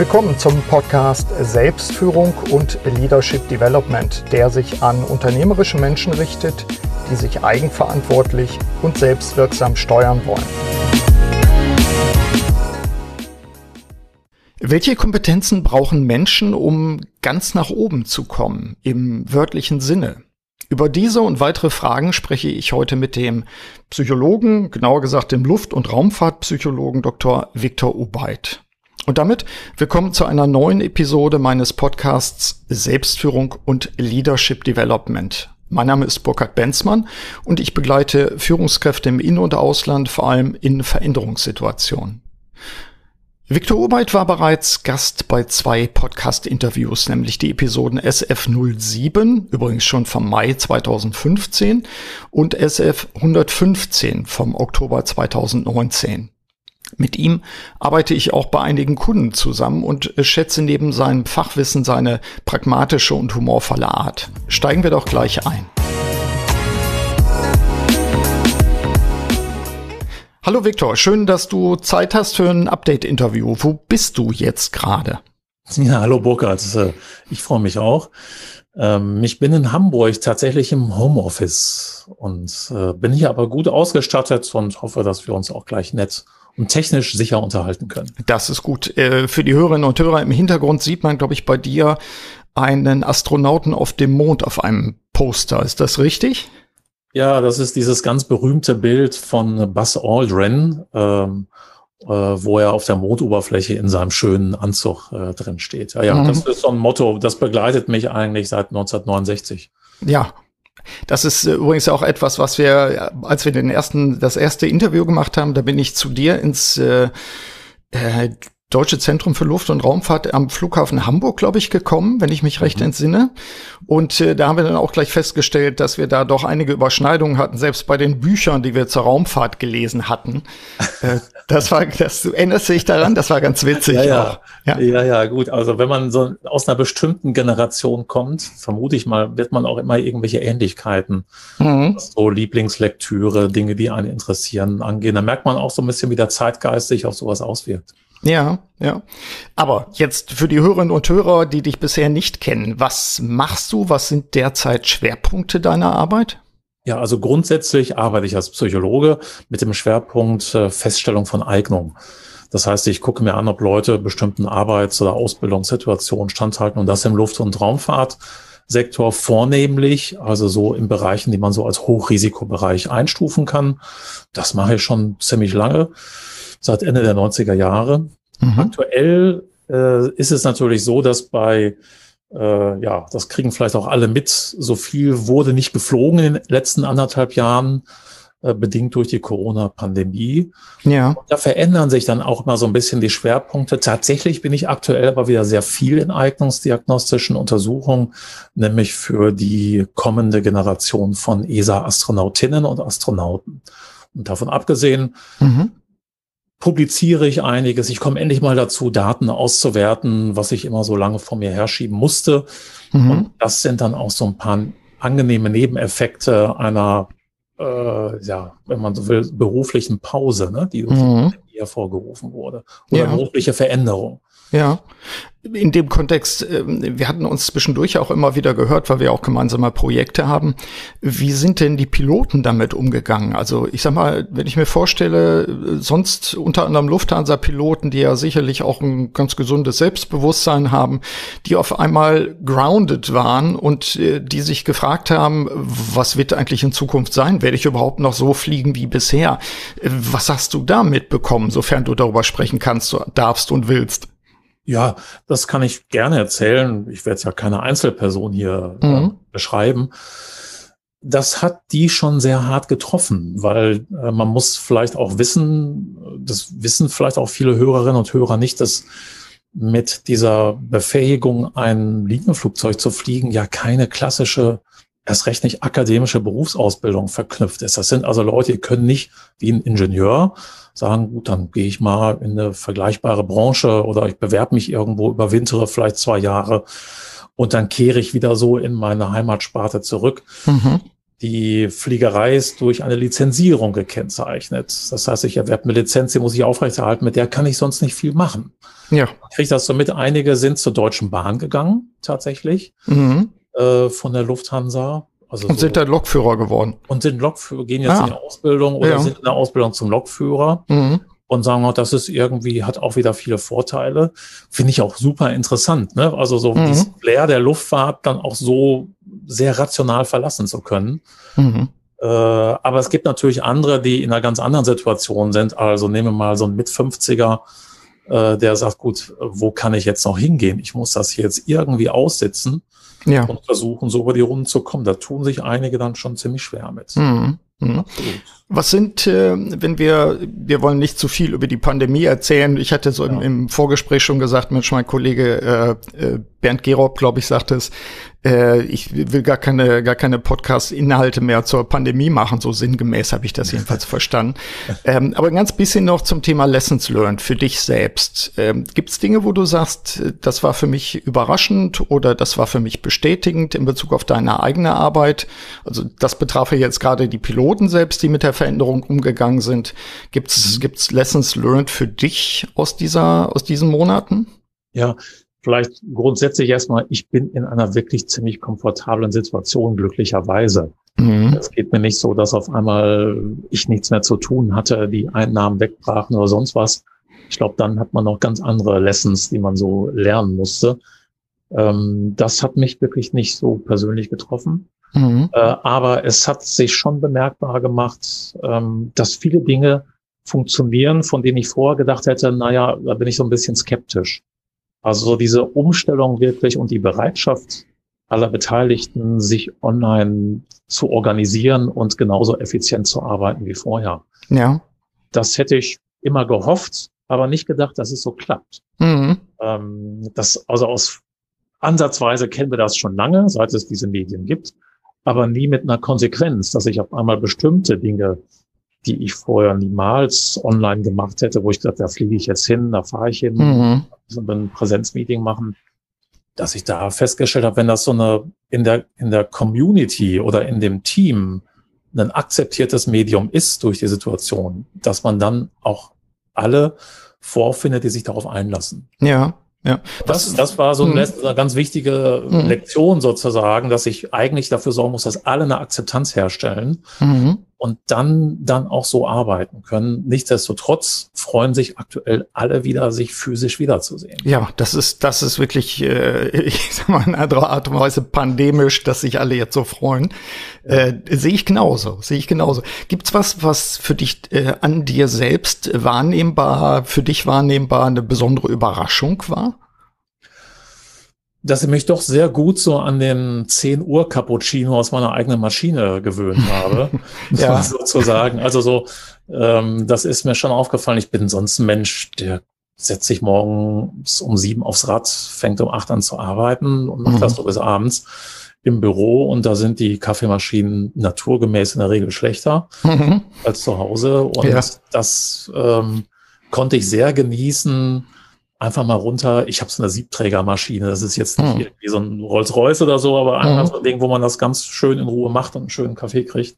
Willkommen zum Podcast Selbstführung und Leadership Development, der sich an unternehmerische Menschen richtet, die sich eigenverantwortlich und selbstwirksam steuern wollen. Welche Kompetenzen brauchen Menschen, um ganz nach oben zu kommen, im wörtlichen Sinne? Über diese und weitere Fragen spreche ich heute mit dem Psychologen, genauer gesagt dem Luft- und Raumfahrtpsychologen Dr. Viktor Ubeit. Und damit willkommen zu einer neuen Episode meines Podcasts Selbstführung und Leadership Development. Mein Name ist Burkhard Benzmann und ich begleite Führungskräfte im In- und Ausland, vor allem in Veränderungssituationen. Viktor Obeit war bereits Gast bei zwei Podcast-Interviews, nämlich die Episoden SF07, übrigens schon vom Mai 2015, und SF 115 vom Oktober 2019. Mit ihm arbeite ich auch bei einigen Kunden zusammen und schätze neben seinem Fachwissen seine pragmatische und humorvolle Art. Steigen wir doch gleich ein. Hallo Viktor, schön, dass du Zeit hast für ein Update-Interview. Wo bist du jetzt gerade? Ja, hallo Burkhard, äh, ich freue mich auch. Ähm, ich bin in Hamburg tatsächlich im Homeoffice und äh, bin hier aber gut ausgestattet und hoffe, dass wir uns auch gleich nett und technisch sicher unterhalten können. Das ist gut. Äh, für die Hörerinnen und Hörer im Hintergrund sieht man, glaube ich, bei dir einen Astronauten auf dem Mond auf einem Poster. Ist das richtig? Ja, das ist dieses ganz berühmte Bild von Buzz Aldrin, ähm, äh, wo er auf der Mondoberfläche in seinem schönen Anzug äh, drin steht. Ja, ja, mhm. das ist so ein Motto, das begleitet mich eigentlich seit 1969. Ja, das ist äh, übrigens auch etwas, was wir, als wir den ersten, das erste Interview gemacht haben, da bin ich zu dir ins äh, äh, Deutsche Zentrum für Luft- und Raumfahrt am Flughafen Hamburg, glaube ich, gekommen, wenn ich mich recht mhm. entsinne. Und äh, da haben wir dann auch gleich festgestellt, dass wir da doch einige Überschneidungen hatten, selbst bei den Büchern, die wir zur Raumfahrt gelesen hatten. äh, das war, das ändert sich daran, das war ganz witzig. ja, ja. ja, ja, ja, gut. Also wenn man so aus einer bestimmten Generation kommt, vermute ich mal, wird man auch immer irgendwelche Ähnlichkeiten, mhm. so Lieblingslektüre, Dinge, die einen interessieren, angehen. Da merkt man auch so ein bisschen, wie der Zeitgeist sich auf sowas auswirkt. Ja, ja. Aber jetzt für die Hörerinnen und Hörer, die dich bisher nicht kennen, was machst du? Was sind derzeit Schwerpunkte deiner Arbeit? Ja, also grundsätzlich arbeite ich als Psychologe mit dem Schwerpunkt äh, Feststellung von Eignung. Das heißt, ich gucke mir an, ob Leute bestimmten Arbeits- oder Ausbildungssituationen standhalten und das im Luft- und Raumfahrtsektor vornehmlich, also so in Bereichen, die man so als Hochrisikobereich einstufen kann. Das mache ich schon ziemlich lange seit Ende der 90er Jahre. Mhm. Aktuell äh, ist es natürlich so, dass bei äh, ja, das kriegen vielleicht auch alle mit. So viel wurde nicht geflogen in den letzten anderthalb Jahren, äh, bedingt durch die Corona-Pandemie. Ja. Und da verändern sich dann auch immer so ein bisschen die Schwerpunkte. Tatsächlich bin ich aktuell aber wieder sehr viel in eignungsdiagnostischen Untersuchungen, nämlich für die kommende Generation von ESA-Astronautinnen und Astronauten. Und davon abgesehen, mhm publiziere ich einiges. Ich komme endlich mal dazu, Daten auszuwerten, was ich immer so lange vor mir herschieben musste. Mhm. Und das sind dann auch so ein paar angenehme Nebeneffekte einer, äh, ja, wenn man so will, beruflichen Pause, ne, die mhm. hervorgerufen wurde. Oder ja. berufliche Veränderung. Ja, in dem Kontext, ähm, wir hatten uns zwischendurch auch immer wieder gehört, weil wir auch gemeinsame Projekte haben. Wie sind denn die Piloten damit umgegangen? Also ich sag mal, wenn ich mir vorstelle, sonst unter anderem Lufthansa-Piloten, die ja sicherlich auch ein ganz gesundes Selbstbewusstsein haben, die auf einmal grounded waren und äh, die sich gefragt haben, was wird eigentlich in Zukunft sein? Werde ich überhaupt noch so fliegen wie bisher? Äh, was hast du da mitbekommen, sofern du darüber sprechen kannst, darfst und willst? Ja, das kann ich gerne erzählen. Ich werde es ja keine Einzelperson hier äh, mhm. äh, beschreiben. Das hat die schon sehr hart getroffen, weil äh, man muss vielleicht auch wissen, das wissen vielleicht auch viele Hörerinnen und Hörer nicht, dass mit dieser Befähigung, ein Linienflugzeug zu fliegen, ja keine klassische, erst recht nicht akademische Berufsausbildung verknüpft ist. Das sind also Leute, die können nicht wie ein Ingenieur sagen, gut, dann gehe ich mal in eine vergleichbare Branche oder ich bewerbe mich irgendwo, überwintere vielleicht zwei Jahre und dann kehre ich wieder so in meine Heimatsparte zurück. Mhm. Die Fliegerei ist durch eine Lizenzierung gekennzeichnet. Das heißt, ich erwerbe eine Lizenz, die muss ich aufrechterhalten, mit der kann ich sonst nicht viel machen. Ja. Ich kriege das so mit. Einige sind zur Deutschen Bahn gegangen, tatsächlich, mhm. Äh, von der Lufthansa. Also und so, sind da Lokführer geworden. Und sind Lokführer, gehen jetzt ah. in die Ausbildung oder ja. sind in der Ausbildung zum Lokführer. Mhm und sagen, oh, das ist irgendwie, hat auch wieder viele Vorteile. Finde ich auch super interessant, ne? Also so mhm. dieses Flair der Luftfahrt dann auch so sehr rational verlassen zu können. Mhm. Äh, aber es gibt natürlich andere, die in einer ganz anderen Situation sind. Also nehmen wir mal so einen Mit-50er, äh, der sagt, gut, wo kann ich jetzt noch hingehen? Ich muss das jetzt irgendwie aussitzen ja. und versuchen, so über die Runden zu kommen. Da tun sich einige dann schon ziemlich schwer mit. Mhm. Mhm. Was sind, äh, wenn wir, wir wollen nicht zu viel über die Pandemie erzählen. Ich hatte so ja. im, im, Vorgespräch schon gesagt, Mensch, mein Kollege äh, äh Bernd Gerob, glaube ich, sagte es, äh, ich will gar keine, gar keine Podcast-Inhalte mehr zur Pandemie machen, so sinngemäß habe ich das jedenfalls verstanden. Ähm, aber ein ganz bisschen noch zum Thema Lessons Learned für dich selbst. Ähm, Gibt es Dinge, wo du sagst, das war für mich überraschend oder das war für mich bestätigend in Bezug auf deine eigene Arbeit? Also das betraf ja jetzt gerade die Piloten selbst, die mit der Veränderung umgegangen sind. Gibt's mhm. gibt's Lessons Learned für dich aus dieser aus diesen Monaten? Ja, Vielleicht grundsätzlich erstmal, ich bin in einer wirklich ziemlich komfortablen Situation, glücklicherweise. Mhm. Es geht mir nicht so, dass auf einmal ich nichts mehr zu tun hatte, die Einnahmen wegbrachen oder sonst was. Ich glaube, dann hat man noch ganz andere Lessons, die man so lernen musste. Ähm, das hat mich wirklich nicht so persönlich getroffen. Mhm. Äh, aber es hat sich schon bemerkbar gemacht, ähm, dass viele Dinge funktionieren, von denen ich vorher gedacht hätte, naja, da bin ich so ein bisschen skeptisch. Also so diese Umstellung wirklich und die Bereitschaft aller Beteiligten, sich online zu organisieren und genauso effizient zu arbeiten wie vorher. Ja. Das hätte ich immer gehofft, aber nicht gedacht, dass es so klappt. Mhm. Ähm, das, also aus Ansatzweise kennen wir das schon lange, seit es diese Medien gibt, aber nie mit einer Konsequenz, dass ich auf einmal bestimmte Dinge die ich vorher niemals online gemacht hätte, wo ich gesagt, da fliege ich jetzt hin, da fahre ich hin, mhm. so ein Präsenzmeeting machen, dass ich da festgestellt habe, wenn das so eine in der in der Community oder in dem Team ein akzeptiertes Medium ist durch die Situation, dass man dann auch alle vorfindet, die sich darauf einlassen. Ja. Ja, das, das war so eine, mhm. eine ganz wichtige mhm. Lektion sozusagen, dass ich eigentlich dafür sorgen muss, dass alle eine Akzeptanz herstellen mhm. Und dann, dann auch so arbeiten können. Nichtsdestotrotz freuen sich aktuell alle wieder, sich physisch wiederzusehen. Ja, das ist, das ist wirklich, äh, ich sag mal, in anderer Art und Weise pandemisch, dass sich alle jetzt so freuen. Äh, sehe ich genauso, sehe ich genauso. Gibt's was, was für dich äh, an dir selbst wahrnehmbar, für dich wahrnehmbar eine besondere Überraschung war? Dass ich mich doch sehr gut so an den 10 Uhr Cappuccino aus meiner eigenen Maschine gewöhnt habe, ja. sozusagen. Also so, ähm, das ist mir schon aufgefallen. Ich bin sonst ein Mensch, der setzt sich morgens um sieben aufs Rad, fängt um acht an zu arbeiten und macht mhm. das so bis abends im Büro und da sind die Kaffeemaschinen naturgemäß in der Regel schlechter mhm. als zu Hause und ja. das ähm, konnte ich sehr genießen, einfach mal runter. Ich habe so eine Siebträgermaschine. Das ist jetzt nicht hm. irgendwie so ein Rolls-Royce oder so, aber einfach hm. so ein Ding, wo man das ganz schön in Ruhe macht und einen schönen Kaffee kriegt.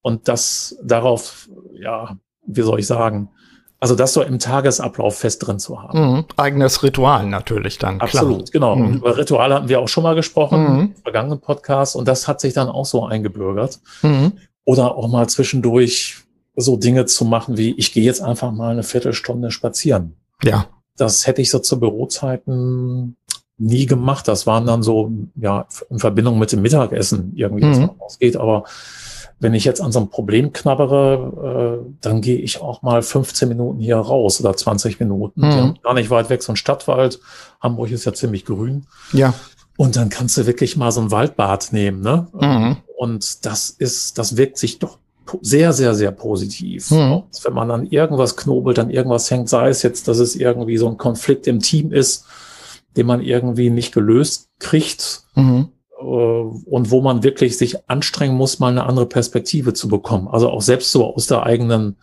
Und das darauf, ja, wie soll ich sagen, also das so im Tagesablauf fest drin zu haben. Mhm. Eigenes Ritual natürlich dann. Absolut, klar. genau. Mhm. über Rituale hatten wir auch schon mal gesprochen mhm. im vergangenen Podcast und das hat sich dann auch so eingebürgert. Mhm. Oder auch mal zwischendurch so Dinge zu machen wie, ich gehe jetzt einfach mal eine Viertelstunde spazieren. Ja. Das hätte ich so zu Bürozeiten nie gemacht. Das waren dann so, ja, in Verbindung mit dem Mittagessen irgendwie, mhm. man ausgeht. Aber wenn ich jetzt an so einem Problem knabbere, äh, dann gehe ich auch mal 15 Minuten hier raus oder 20 Minuten. Mhm. Gar nicht weit weg, so ein Stadtwald. Hamburg ist ja ziemlich grün. Ja. Und dann kannst du wirklich mal so ein Waldbad nehmen, ne? Mhm. Und das ist, das wirkt sich doch sehr, sehr, sehr positiv. Mhm. Wenn man dann irgendwas knobelt, dann irgendwas hängt, sei es jetzt, dass es irgendwie so ein Konflikt im Team ist, den man irgendwie nicht gelöst kriegt mhm. äh, und wo man wirklich sich anstrengen muss, mal eine andere Perspektive zu bekommen. Also auch selbst so aus der eigenen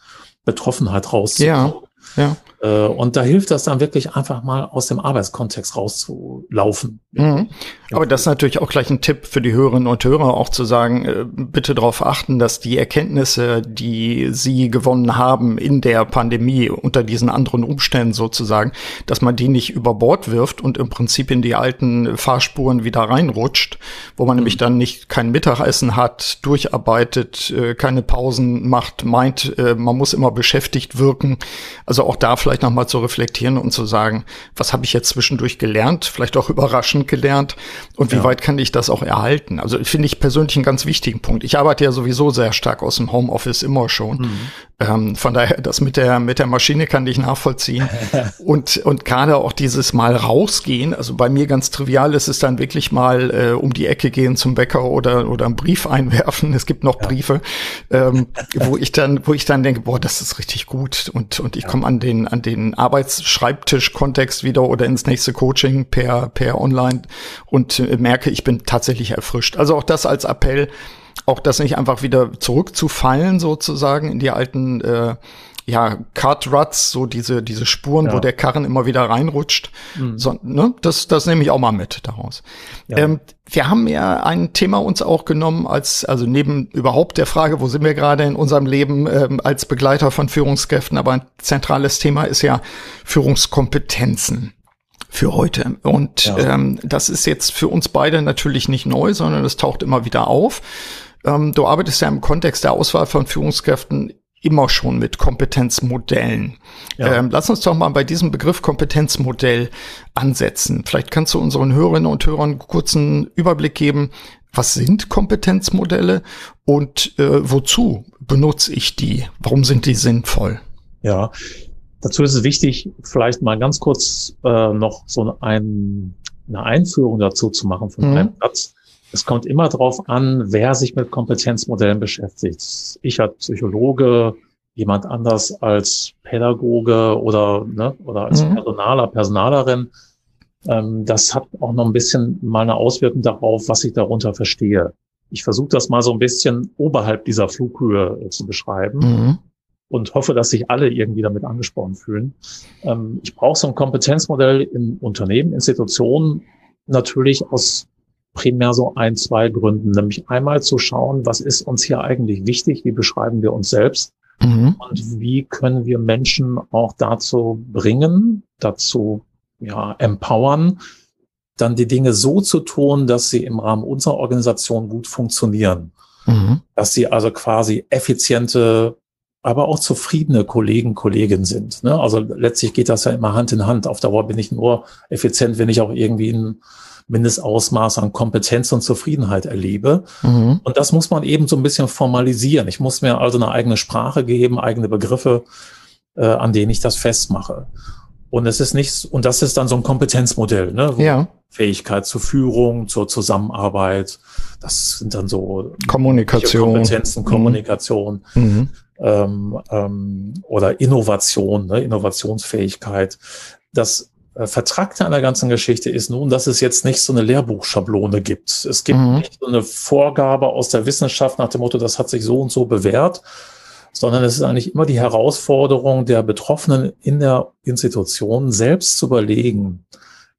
Betroffenheit rauszukommen. Ja, ja. Äh, und da hilft das dann wirklich einfach mal aus dem Arbeitskontext rauszulaufen. Mhm. Aber das ist natürlich auch gleich ein Tipp für die Hörerinnen und Hörer, auch zu sagen, äh, bitte darauf achten, dass die Erkenntnisse, die Sie gewonnen haben in der Pandemie unter diesen anderen Umständen sozusagen, dass man die nicht über Bord wirft und im Prinzip in die alten Fahrspuren wieder reinrutscht, wo man mhm. nämlich dann nicht kein Mittagessen hat, durcharbeitet, äh, keine Pausen macht, meint, man muss immer beschäftigt wirken. Also auch da vielleicht nochmal zu reflektieren und zu sagen, was habe ich jetzt zwischendurch gelernt, vielleicht auch überraschend gelernt und wie ja. weit kann ich das auch erhalten? Also finde ich persönlich einen ganz wichtigen Punkt. Ich arbeite ja sowieso sehr stark aus dem Homeoffice immer schon. Mhm. Ähm, von daher, das mit der, mit der Maschine kann ich nachvollziehen. und, und gerade auch dieses Mal rausgehen, also bei mir ganz trivial ist es dann wirklich mal äh, um die Ecke gehen zum Bäcker oder, oder einen Brief einwerfen. Es gibt noch ja. Briefe, ähm, wo ich dann, wo ich dann denke, boah, das ist richtig gut und, und ich ja. komme an den, an den Arbeitsschreibtisch-Kontext wieder oder ins nächste Coaching per, per Online und äh, merke, ich bin tatsächlich erfrischt. Also auch das als Appell, auch das nicht einfach wieder zurückzufallen sozusagen in die alten äh, ja, Kart Ruts, so diese, diese Spuren, ja. wo der Karren immer wieder reinrutscht. Mhm. So, ne? Das, das nehme ich auch mal mit daraus. Ja. Ähm, wir haben ja ein Thema uns auch genommen als, also neben überhaupt der Frage, wo sind wir gerade in unserem Leben ähm, als Begleiter von Führungskräften, aber ein zentrales Thema ist ja Führungskompetenzen für heute. Und ja. ähm, das ist jetzt für uns beide natürlich nicht neu, sondern es taucht immer wieder auf. Ähm, du arbeitest ja im Kontext der Auswahl von Führungskräften immer schon mit Kompetenzmodellen. Ja. Ähm, lass uns doch mal bei diesem Begriff Kompetenzmodell ansetzen. Vielleicht kannst du unseren Hörerinnen und Hörern einen kurzen Überblick geben. Was sind Kompetenzmodelle und äh, wozu benutze ich die? Warum sind die sinnvoll? Ja, dazu ist es wichtig, vielleicht mal ganz kurz äh, noch so ein, eine Einführung dazu zu machen von mhm. einem Satz. Es kommt immer darauf an, wer sich mit Kompetenzmodellen beschäftigt. Ich als Psychologe, jemand anders als Pädagoge oder, ne, oder als mhm. Personaler, Personalerin. Ähm, das hat auch noch ein bisschen mal eine Auswirkung darauf, was ich darunter verstehe. Ich versuche das mal so ein bisschen oberhalb dieser Flughöhe äh, zu beschreiben. Mhm und hoffe, dass sich alle irgendwie damit angesprochen fühlen. Ähm, ich brauche so ein Kompetenzmodell im Unternehmen, Institutionen, natürlich aus primär so ein, zwei Gründen. Nämlich einmal zu schauen, was ist uns hier eigentlich wichtig, wie beschreiben wir uns selbst mhm. und wie können wir Menschen auch dazu bringen, dazu ja, empowern, dann die Dinge so zu tun, dass sie im Rahmen unserer Organisation gut funktionieren. Mhm. Dass sie also quasi effiziente, aber auch zufriedene Kollegen, Kolleginnen sind. Ne? Also letztlich geht das ja immer Hand in Hand. Auf Dauer bin ich nur effizient, wenn ich auch irgendwie ein Mindestausmaß an Kompetenz und Zufriedenheit erlebe. Mhm. Und das muss man eben so ein bisschen formalisieren. Ich muss mir also eine eigene Sprache geben, eigene Begriffe, äh, an denen ich das festmache. Und es ist nichts, und das ist dann so ein Kompetenzmodell, ne? Ja. Fähigkeit zur Führung, zur Zusammenarbeit. Das sind dann so Kommunikation. Kompetenzen, mhm. Kommunikation. Mhm. Ähm, ähm, oder Innovation, ne? Innovationsfähigkeit. Das Vertragte an der ganzen Geschichte ist nun, dass es jetzt nicht so eine Lehrbuchschablone gibt. Es gibt mhm. nicht so eine Vorgabe aus der Wissenschaft nach dem Motto, das hat sich so und so bewährt, sondern es ist eigentlich immer die Herausforderung der Betroffenen in der Institution selbst zu überlegen,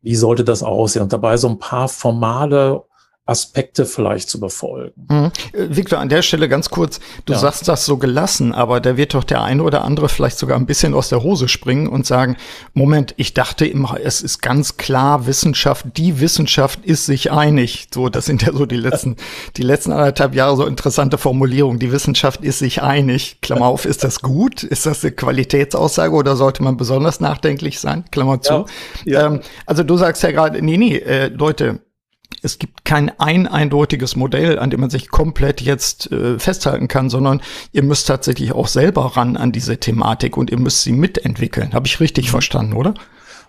wie sollte das aussehen und dabei so ein paar formale Aspekte vielleicht zu befolgen. Mhm. Äh, Victor, an der Stelle ganz kurz, du ja. sagst das so gelassen, aber da wird doch der eine oder andere vielleicht sogar ein bisschen aus der Hose springen und sagen, Moment, ich dachte immer, es ist ganz klar Wissenschaft, die Wissenschaft ist sich einig. So, das sind ja so die letzten, die letzten anderthalb Jahre so interessante Formulierungen. Die Wissenschaft ist sich einig. Klammer auf, ist das gut? Ist das eine Qualitätsaussage oder sollte man besonders nachdenklich sein? Klammer zu. Ja. Ja. Ähm, also du sagst ja gerade, nee, nee, äh, Leute, es gibt kein ein eindeutiges Modell, an dem man sich komplett jetzt äh, festhalten kann, sondern ihr müsst tatsächlich auch selber ran an diese Thematik und ihr müsst sie mitentwickeln. Habe ich richtig mhm. verstanden, oder?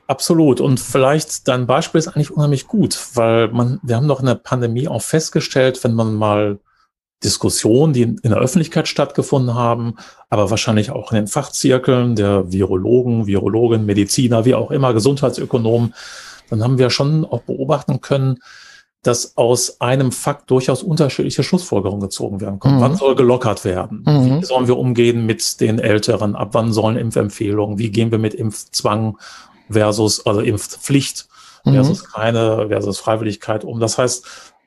Absolut. Und vielleicht dein Beispiel ist eigentlich unheimlich gut, weil man, wir haben doch in der Pandemie auch festgestellt, wenn man mal Diskussionen, die in der Öffentlichkeit stattgefunden haben, aber wahrscheinlich auch in den Fachzirkeln der Virologen, Virologen, Mediziner, wie auch immer, Gesundheitsökonomen, dann haben wir schon auch beobachten können, dass aus einem Fakt durchaus unterschiedliche Schlussfolgerungen gezogen werden können. Mhm. Wann soll gelockert werden? Mhm. Wie sollen wir umgehen mit den Älteren? Ab wann sollen Impfempfehlungen? Wie gehen wir mit Impfzwang versus, also Impfpflicht mhm. versus mhm. keine, versus Freiwilligkeit um? Das heißt,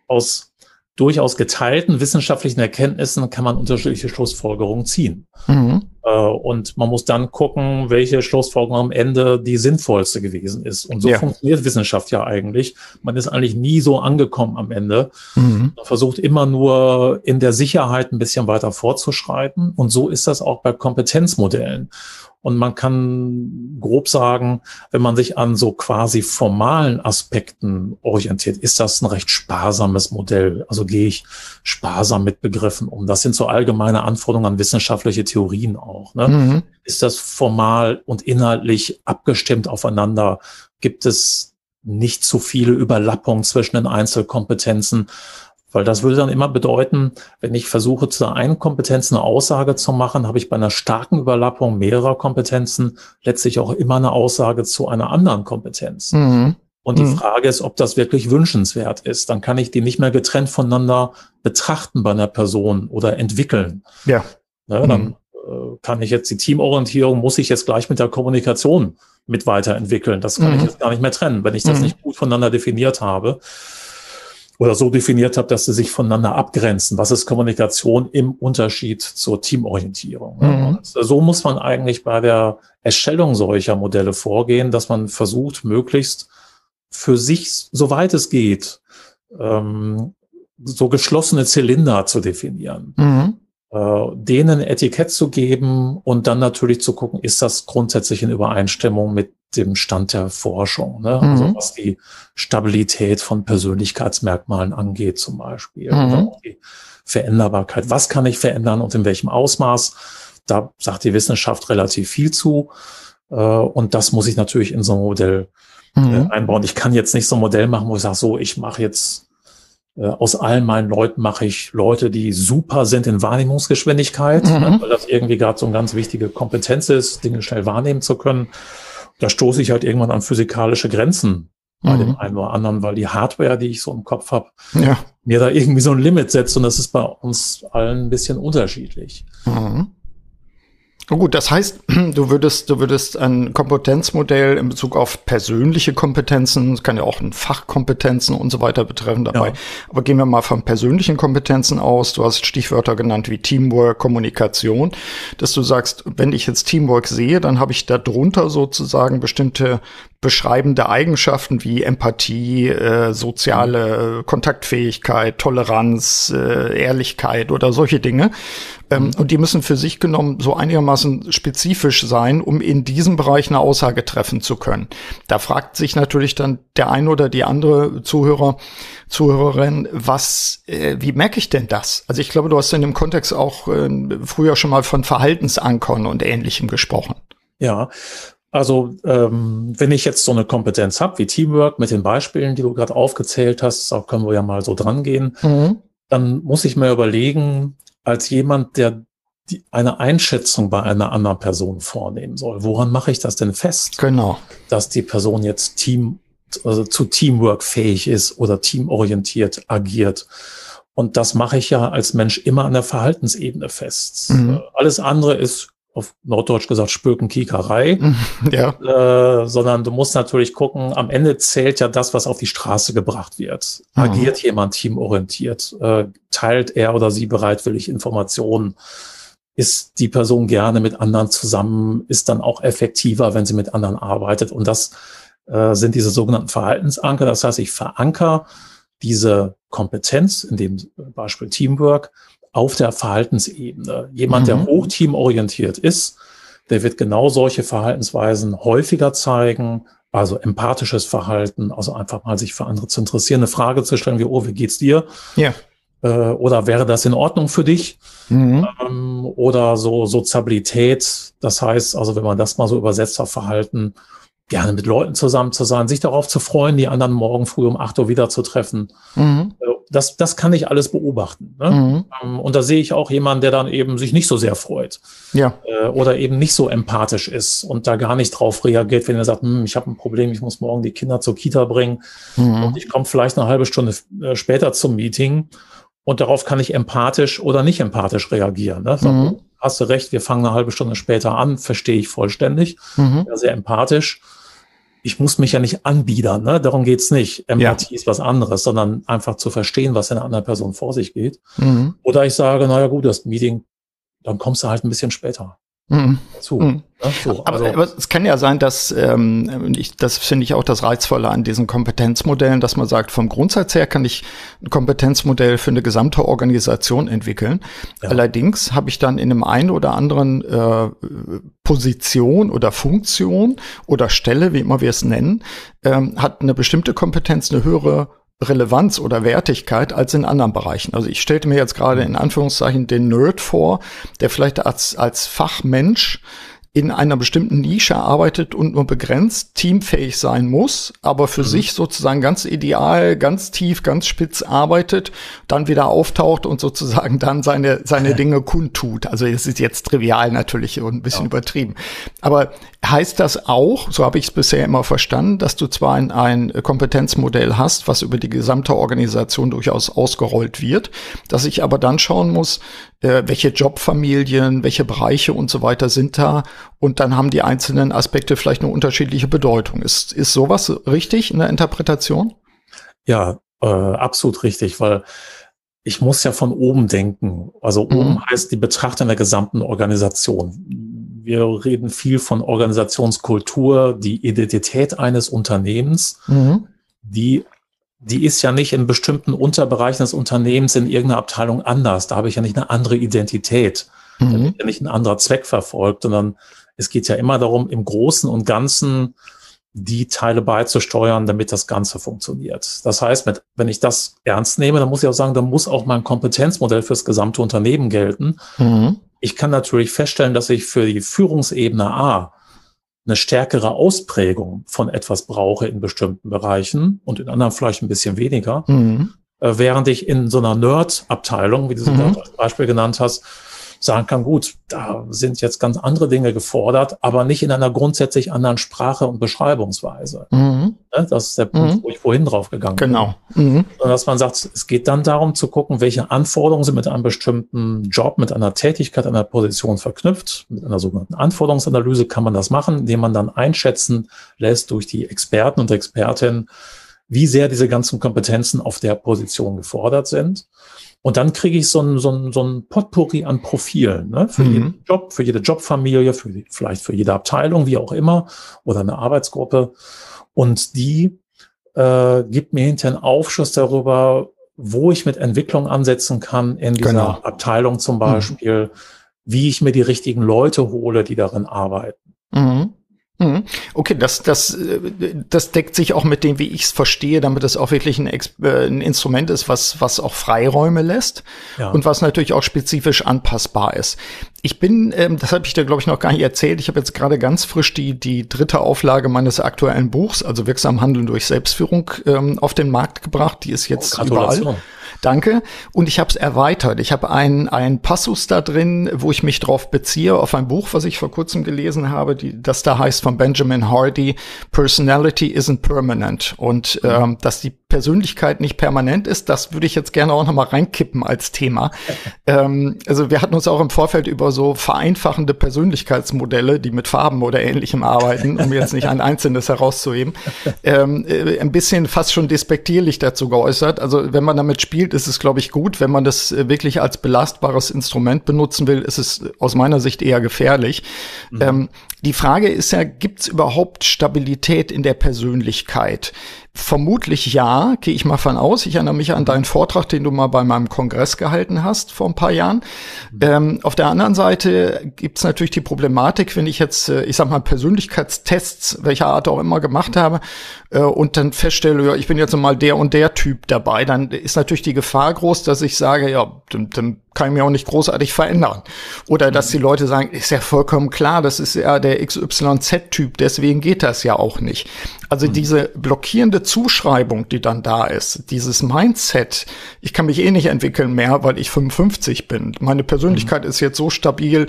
aus durchaus geteilten wissenschaftlichen Erkenntnissen kann man unterschiedliche Schlussfolgerungen ziehen. Äh, und man muss dann gucken, welche Schlussfolgerung am Ende die sinnvollste gewesen ist. Und so ja. funktioniert Wissenschaft ja eigentlich. Man ist eigentlich nie so angekommen am Ende. Mhm. Man versucht immer nur in der Sicherheit ein bisschen weiter fortzuschreiten. Und so ist das auch bei Kompetenzmodellen. Und man kann grob sagen, wenn man sich an so quasi formalen Aspekten orientiert, ist das ein recht sparsames Modell. Also gehe ich sparsam mit Begriffen um. Das sind so allgemeine Anforderungen an wissenschaftliche Theorien auch. Ne? Mhm. Ist das formal und inhaltlich abgestimmt aufeinander? Gibt es nicht zu viele Überlappungen zwischen den Einzelkompetenzen? Weil das würde dann immer bedeuten, wenn ich versuche, zu einer Kompetenz eine Aussage zu machen, habe ich bei einer starken Überlappung mehrerer Kompetenzen letztlich auch immer eine Aussage zu einer anderen Kompetenz. Mhm. Und die mhm. Frage ist, ob das wirklich wünschenswert ist. Dann kann ich die nicht mehr getrennt voneinander betrachten bei einer Person oder entwickeln. Ja. Ne, dann mhm. Äh, kann ich jetzt die Teamorientierung, muss ich jetzt gleich mit der Kommunikation mit weiterentwickeln. Das kann ich mhm. jetzt gar nicht mehr trennen, wenn ich das mhm. nicht gut voneinander definiert habe oder so definiert habe, dass sie sich voneinander abgrenzen. Was ist Kommunikation im Unterschied zur Teamorientierung? Mhm. so muss man eigentlich bei der Erstellung solcher Modelle vorgehen, dass man versucht, möglichst für sich, soweit es geht, ähm, so geschlossene Zylinder zu definieren. Mhm. Äh, denen Etikett zu geben und dann natürlich zu gucken, ist das grundsätzlich in Übereinstimmung mit dem Stand der Forschung, ne? Also mhm. was die Stabilität von Persönlichkeitsmerkmalen angeht zum Beispiel, mhm. die Veränderbarkeit. Was kann ich verändern und in welchem Ausmaß? Da sagt die Wissenschaft relativ viel zu äh, und das muss ich natürlich in so ein Modell äh, mhm. einbauen. Ich kann jetzt nicht so ein Modell machen, wo ich sage, so, ich mache jetzt aus allen meinen Leuten mache ich Leute, die super sind in Wahrnehmungsgeschwindigkeit, mhm. weil das irgendwie gerade so eine ganz wichtige Kompetenz ist, Dinge schnell wahrnehmen zu können da stoße ich halt irgendwann an physikalische Grenzen bei mhm. dem einen oder anderen, weil die Hardware, die ich so im Kopf habe, ja. mir da irgendwie so ein Limit setzt und das ist bei uns allen ein bisschen unterschiedlich. Mhm. Oh gut, das heißt, du würdest, du würdest ein Kompetenzmodell in Bezug auf persönliche Kompetenzen, das kann ja auch ein Fachkompetenzen und so weiter betreffen dabei. Ja. Aber gehen wir mal von persönlichen Kompetenzen aus. Du hast Stichwörter genannt wie Teamwork, Kommunikation, dass du sagst, wenn ich jetzt Teamwork sehe, dann habe ich darunter sozusagen bestimmte beschreibende Eigenschaften wie Empathie, äh, soziale äh, Kontaktfähigkeit, Toleranz, äh, Ehrlichkeit oder solche Dinge. Ähm, mhm. Und die müssen für sich genommen so einigermaßen spezifisch sein, um in diesem Bereich eine Aussage treffen zu können. Da fragt sich natürlich dann der ein oder die andere Zuhörer, Zuhörerin, was, äh, wie merke ich denn das? Also ich glaube, du hast in dem Kontext auch äh, früher schon mal von Verhaltensankern und Ähnlichem gesprochen. Ja, also ähm, wenn ich jetzt so eine Kompetenz habe wie Teamwork mit den Beispielen, die du gerade aufgezählt hast, da können wir ja mal so dran gehen, mhm. dann muss ich mir überlegen, als jemand, der die, eine Einschätzung bei einer anderen Person vornehmen soll, woran mache ich das denn fest? Genau. Dass die Person jetzt Team, also zu Teamwork fähig ist oder teamorientiert agiert. Und das mache ich ja als Mensch immer an der Verhaltensebene fest. Mhm. Alles andere ist auf Norddeutsch gesagt Spökenkiekerei, ja. Äh, sondern du musst natürlich gucken, am Ende zählt ja das, was auf die Straße gebracht wird. Mhm. Agiert jemand teamorientiert? Äh, teilt er oder sie bereitwillig Informationen? Ist die Person gerne mit anderen zusammen? Ist dann auch effektiver, wenn sie mit anderen arbeitet? Und das äh, sind diese sogenannten Verhaltensanker. Das heißt, ich veranker diese Kompetenz, in dem Beispiel Teamwork, auf der Verhaltensebene. Jemand, mhm. der hochteamorientiert ist, der wird genau solche Verhaltensweisen häufiger zeigen, also empathisches Verhalten, also einfach mal sich für andere zu interessieren, eine Frage zu stellen wie, oh, wie geht's dir? Ja. Äh, oder wäre das in Ordnung für dich? Mhm. Ähm, oder so Soziabilität, das heißt, also wenn man das mal so übersetzt auf Verhalten, gerne mit Leuten zusammen zu sein, sich darauf zu freuen, die anderen morgen früh um acht Uhr wieder zu treffen. Mhm. Also das, das kann ich alles beobachten. Ne? Mhm. Ähm, und da sehe ich auch jemanden, der dann eben sich nicht so sehr freut. Ja. Äh, oder eben nicht so empathisch ist und da gar nicht drauf reagiert, wenn er sagt, hm, ich habe ein Problem, ich muss morgen die Kinder zur Kita bringen mhm. und ich komme vielleicht eine halbe Stunde äh, später zum Meeting und darauf kann ich empathisch oder nicht empathisch reagieren. Ne? Sag, mhm. Hast du recht, wir fangen eine halbe Stunde später an, verstehe ich vollständig, mhm. sehr empathisch ich muss mich ja nicht anbiedern, ne? darum geht's nicht. Empathie ja. ist was anderes, sondern einfach zu verstehen, was in einer anderen Person vor sich geht. Mhm. Oder ich sage, naja gut, das Meeting, dann kommst du halt ein bisschen später. Mhm. Zu. Mhm. Ja, so, aber, also. aber, es kann ja sein, dass ähm, ich, das finde ich auch das Reizvolle an diesen Kompetenzmodellen, dass man sagt, vom Grundsatz her kann ich ein Kompetenzmodell für eine gesamte Organisation entwickeln. Ja. Allerdings habe ich dann in einem einen oder anderen äh, Position oder Funktion oder Stelle, wie immer wir es nennen, ähm, hat eine bestimmte Kompetenz eine höhere Relevanz oder Wertigkeit als in anderen Bereichen. Also ich stellte mir jetzt gerade in Anführungszeichen den Nerd vor, der vielleicht als, als Fachmensch in einer bestimmten Nische arbeitet und nur begrenzt teamfähig sein muss, aber für mhm. sich sozusagen ganz ideal, ganz tief, ganz spitz arbeitet, dann wieder auftaucht und sozusagen dann seine, seine Dinge kundtut. Also es ist jetzt trivial natürlich und ein bisschen ja. übertrieben. Aber heißt das auch, so habe ich es bisher immer verstanden, dass du zwar ein, ein Kompetenzmodell hast, was über die gesamte Organisation durchaus ausgerollt wird, dass ich aber dann schauen muss, äh, welche Jobfamilien, welche Bereiche und so weiter sind da. Und dann haben die einzelnen Aspekte vielleicht eine unterschiedliche Bedeutung. Ist, ist sowas richtig in der Interpretation? Ja, äh, absolut richtig, weil ich muss ja von oben denken. Also mhm. oben heißt die Betrachtung der gesamten Organisation. Wir reden viel von Organisationskultur, die Identität eines Unternehmens, mhm. die die ist ja nicht in bestimmten Unterbereichen des Unternehmens in irgendeiner Abteilung anders. Da habe ich ja nicht eine andere Identität. Mhm. Da wird ja nicht ein anderer Zweck verfolgt, sondern es geht ja immer darum, im Großen und Ganzen die Teile beizusteuern, damit das Ganze funktioniert. Das heißt, mit, wenn ich das ernst nehme, dann muss ich auch sagen, dann muss auch mein Kompetenzmodell fürs gesamte Unternehmen gelten. Mhm. Ich kann natürlich feststellen, dass ich für die Führungsebene A eine stärkere Ausprägung von etwas brauche in bestimmten Bereichen und in anderen vielleicht ein bisschen weniger. Mhm. Äh, während ich in so einer Nerd-Abteilung, wie du sie mhm. als Beispiel genannt hast, sagen kann, gut, da sind jetzt ganz andere Dinge gefordert, aber nicht in einer grundsätzlich anderen Sprache und Beschreibungsweise. Mhm. Ne, das ist der Punkt, mhm. wo ich vorhin drauf gegangen genau. bin. Genau. Und dass man sagt, es geht dann darum zu gucken, welche Anforderungen sind mit einem bestimmten Job, mit einer Tätigkeit, einer Position verknüpft. Mit einer sogenannten Anforderungsanalyse kann man das machen, indem man dann einschätzen lässt durch die Experten und Expertinnen, wie sehr diese ganzen Kompetenzen auf der Position gefordert sind. Und dann kriege ich so ein, so ein, so ein Potpourri an Profilen, ne? für mhm. jeden Job, für jede Jobfamilie, für die, vielleicht für jede Abteilung, wie auch immer, oder eine Arbeitsgruppe. Und die äh, gibt mir hinterher einen Aufschluss darüber, wo ich mit Entwicklung ansetzen kann in dieser genau. Abteilung zum mhm. Beispiel, mhm. wie ich mir die richtigen Leute hole, die darin arbeiten. Mhm. Mhm. Okay, das, das, äh, das deckt sich auch mit dem, wie ich es verstehe, damit es auch wirklich ein, äh, ein Instrument ist, was, was auch Freiräume lässt ja. und was natürlich auch spezifisch anpassbar ist. Ich bin, ähm, das habe ich dir, glaube ich, noch gar nicht erzählt, ich habe jetzt gerade ganz frisch die, die dritte Auflage meines aktuellen Buchs, also Wirksam Handeln durch Selbstführung, ähm, auf den Markt gebracht. Die ist jetzt oh, überall. Danke. Und ich habe es erweitert. Ich habe einen, einen Passus da drin, wo ich mich drauf beziehe, auf ein Buch, was ich vor kurzem gelesen habe, die, das da heißt von Benjamin Hardy, Personality isn't permanent. Und mhm. ähm, dass die Persönlichkeit nicht permanent ist, das würde ich jetzt gerne auch noch mal reinkippen als Thema. ähm, also wir hatten uns auch im Vorfeld über so vereinfachende Persönlichkeitsmodelle, die mit Farben oder ähnlichem arbeiten, um jetzt nicht ein einzelnes herauszuheben, ähm, äh, ein bisschen fast schon despektierlich dazu geäußert. Also wenn man damit spielt, ist es, glaube ich, gut. Wenn man das äh, wirklich als belastbares Instrument benutzen will, ist es aus meiner Sicht eher gefährlich. Mhm. Ähm, die Frage ist ja, gibt es überhaupt Stabilität in der Persönlichkeit? Vermutlich ja, gehe ich mal von aus. Ich erinnere mich an deinen Vortrag, den du mal bei meinem Kongress gehalten hast vor ein paar Jahren. Mhm. Ähm, auf der anderen Seite gibt's natürlich die Problematik, wenn ich jetzt, äh, ich sag mal, Persönlichkeitstests, welcher Art auch immer gemacht habe, äh, und dann feststelle, ja, ich bin jetzt mal der und der Typ dabei, dann ist natürlich die Gefahr groß, dass ich sage, ja, dann, dann kann ich mir auch nicht großartig verändern. Oder dass die Leute sagen, ist ja vollkommen klar, das ist ja der XYZ-Typ, deswegen geht das ja auch nicht. Also mhm. diese blockierende Zuschreibung, die dann da ist, dieses Mindset, ich kann mich eh nicht entwickeln mehr, weil ich 55 bin. Meine Persönlichkeit mhm. ist jetzt so stabil,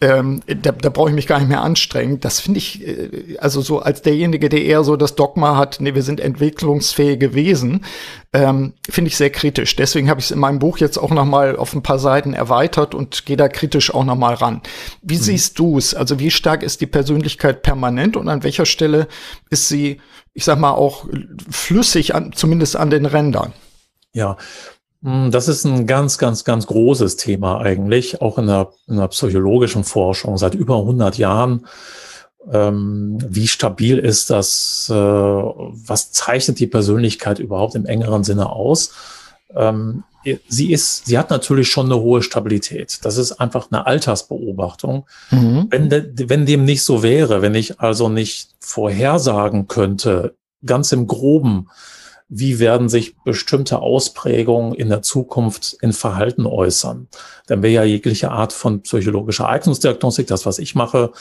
ähm, da, da brauche ich mich gar nicht mehr anstrengen. Das finde ich, äh, also so als derjenige, der eher so das Dogma hat, nee, wir sind entwicklungsfähige Wesen, ähm, finde ich sehr kritisch. Deswegen habe ich es in meinem Buch jetzt auch noch mal auf ein paar Seiten erweitert und gehe da kritisch auch noch mal ran. Wie mhm. siehst du es? Also wie stark ist die Persönlichkeit permanent und an welcher Stelle ist sie, ich sag mal, auch flüssig, an, zumindest an den Rändern? Ja, hm, das ist ein ganz, ganz, ganz großes Thema eigentlich, auch in der, in der psychologischen Forschung seit über 100 Jahren. Ähm, wie stabil ist das? Äh, was zeichnet die Persönlichkeit überhaupt im engeren Sinne aus? Ähm, sie ist, sie hat natürlich schon eine hohe Stabilität. Das ist einfach eine Altersbeobachtung. Mhm. Wenn, de, wenn dem nicht so wäre, wenn ich also nicht vorhersagen könnte, ganz im Groben, wie werden sich bestimmte Ausprägungen in der Zukunft in Verhalten äußern, dann wäre ja jegliche Art von psychologischer Eignungsdiagnostik, das, was ich mache,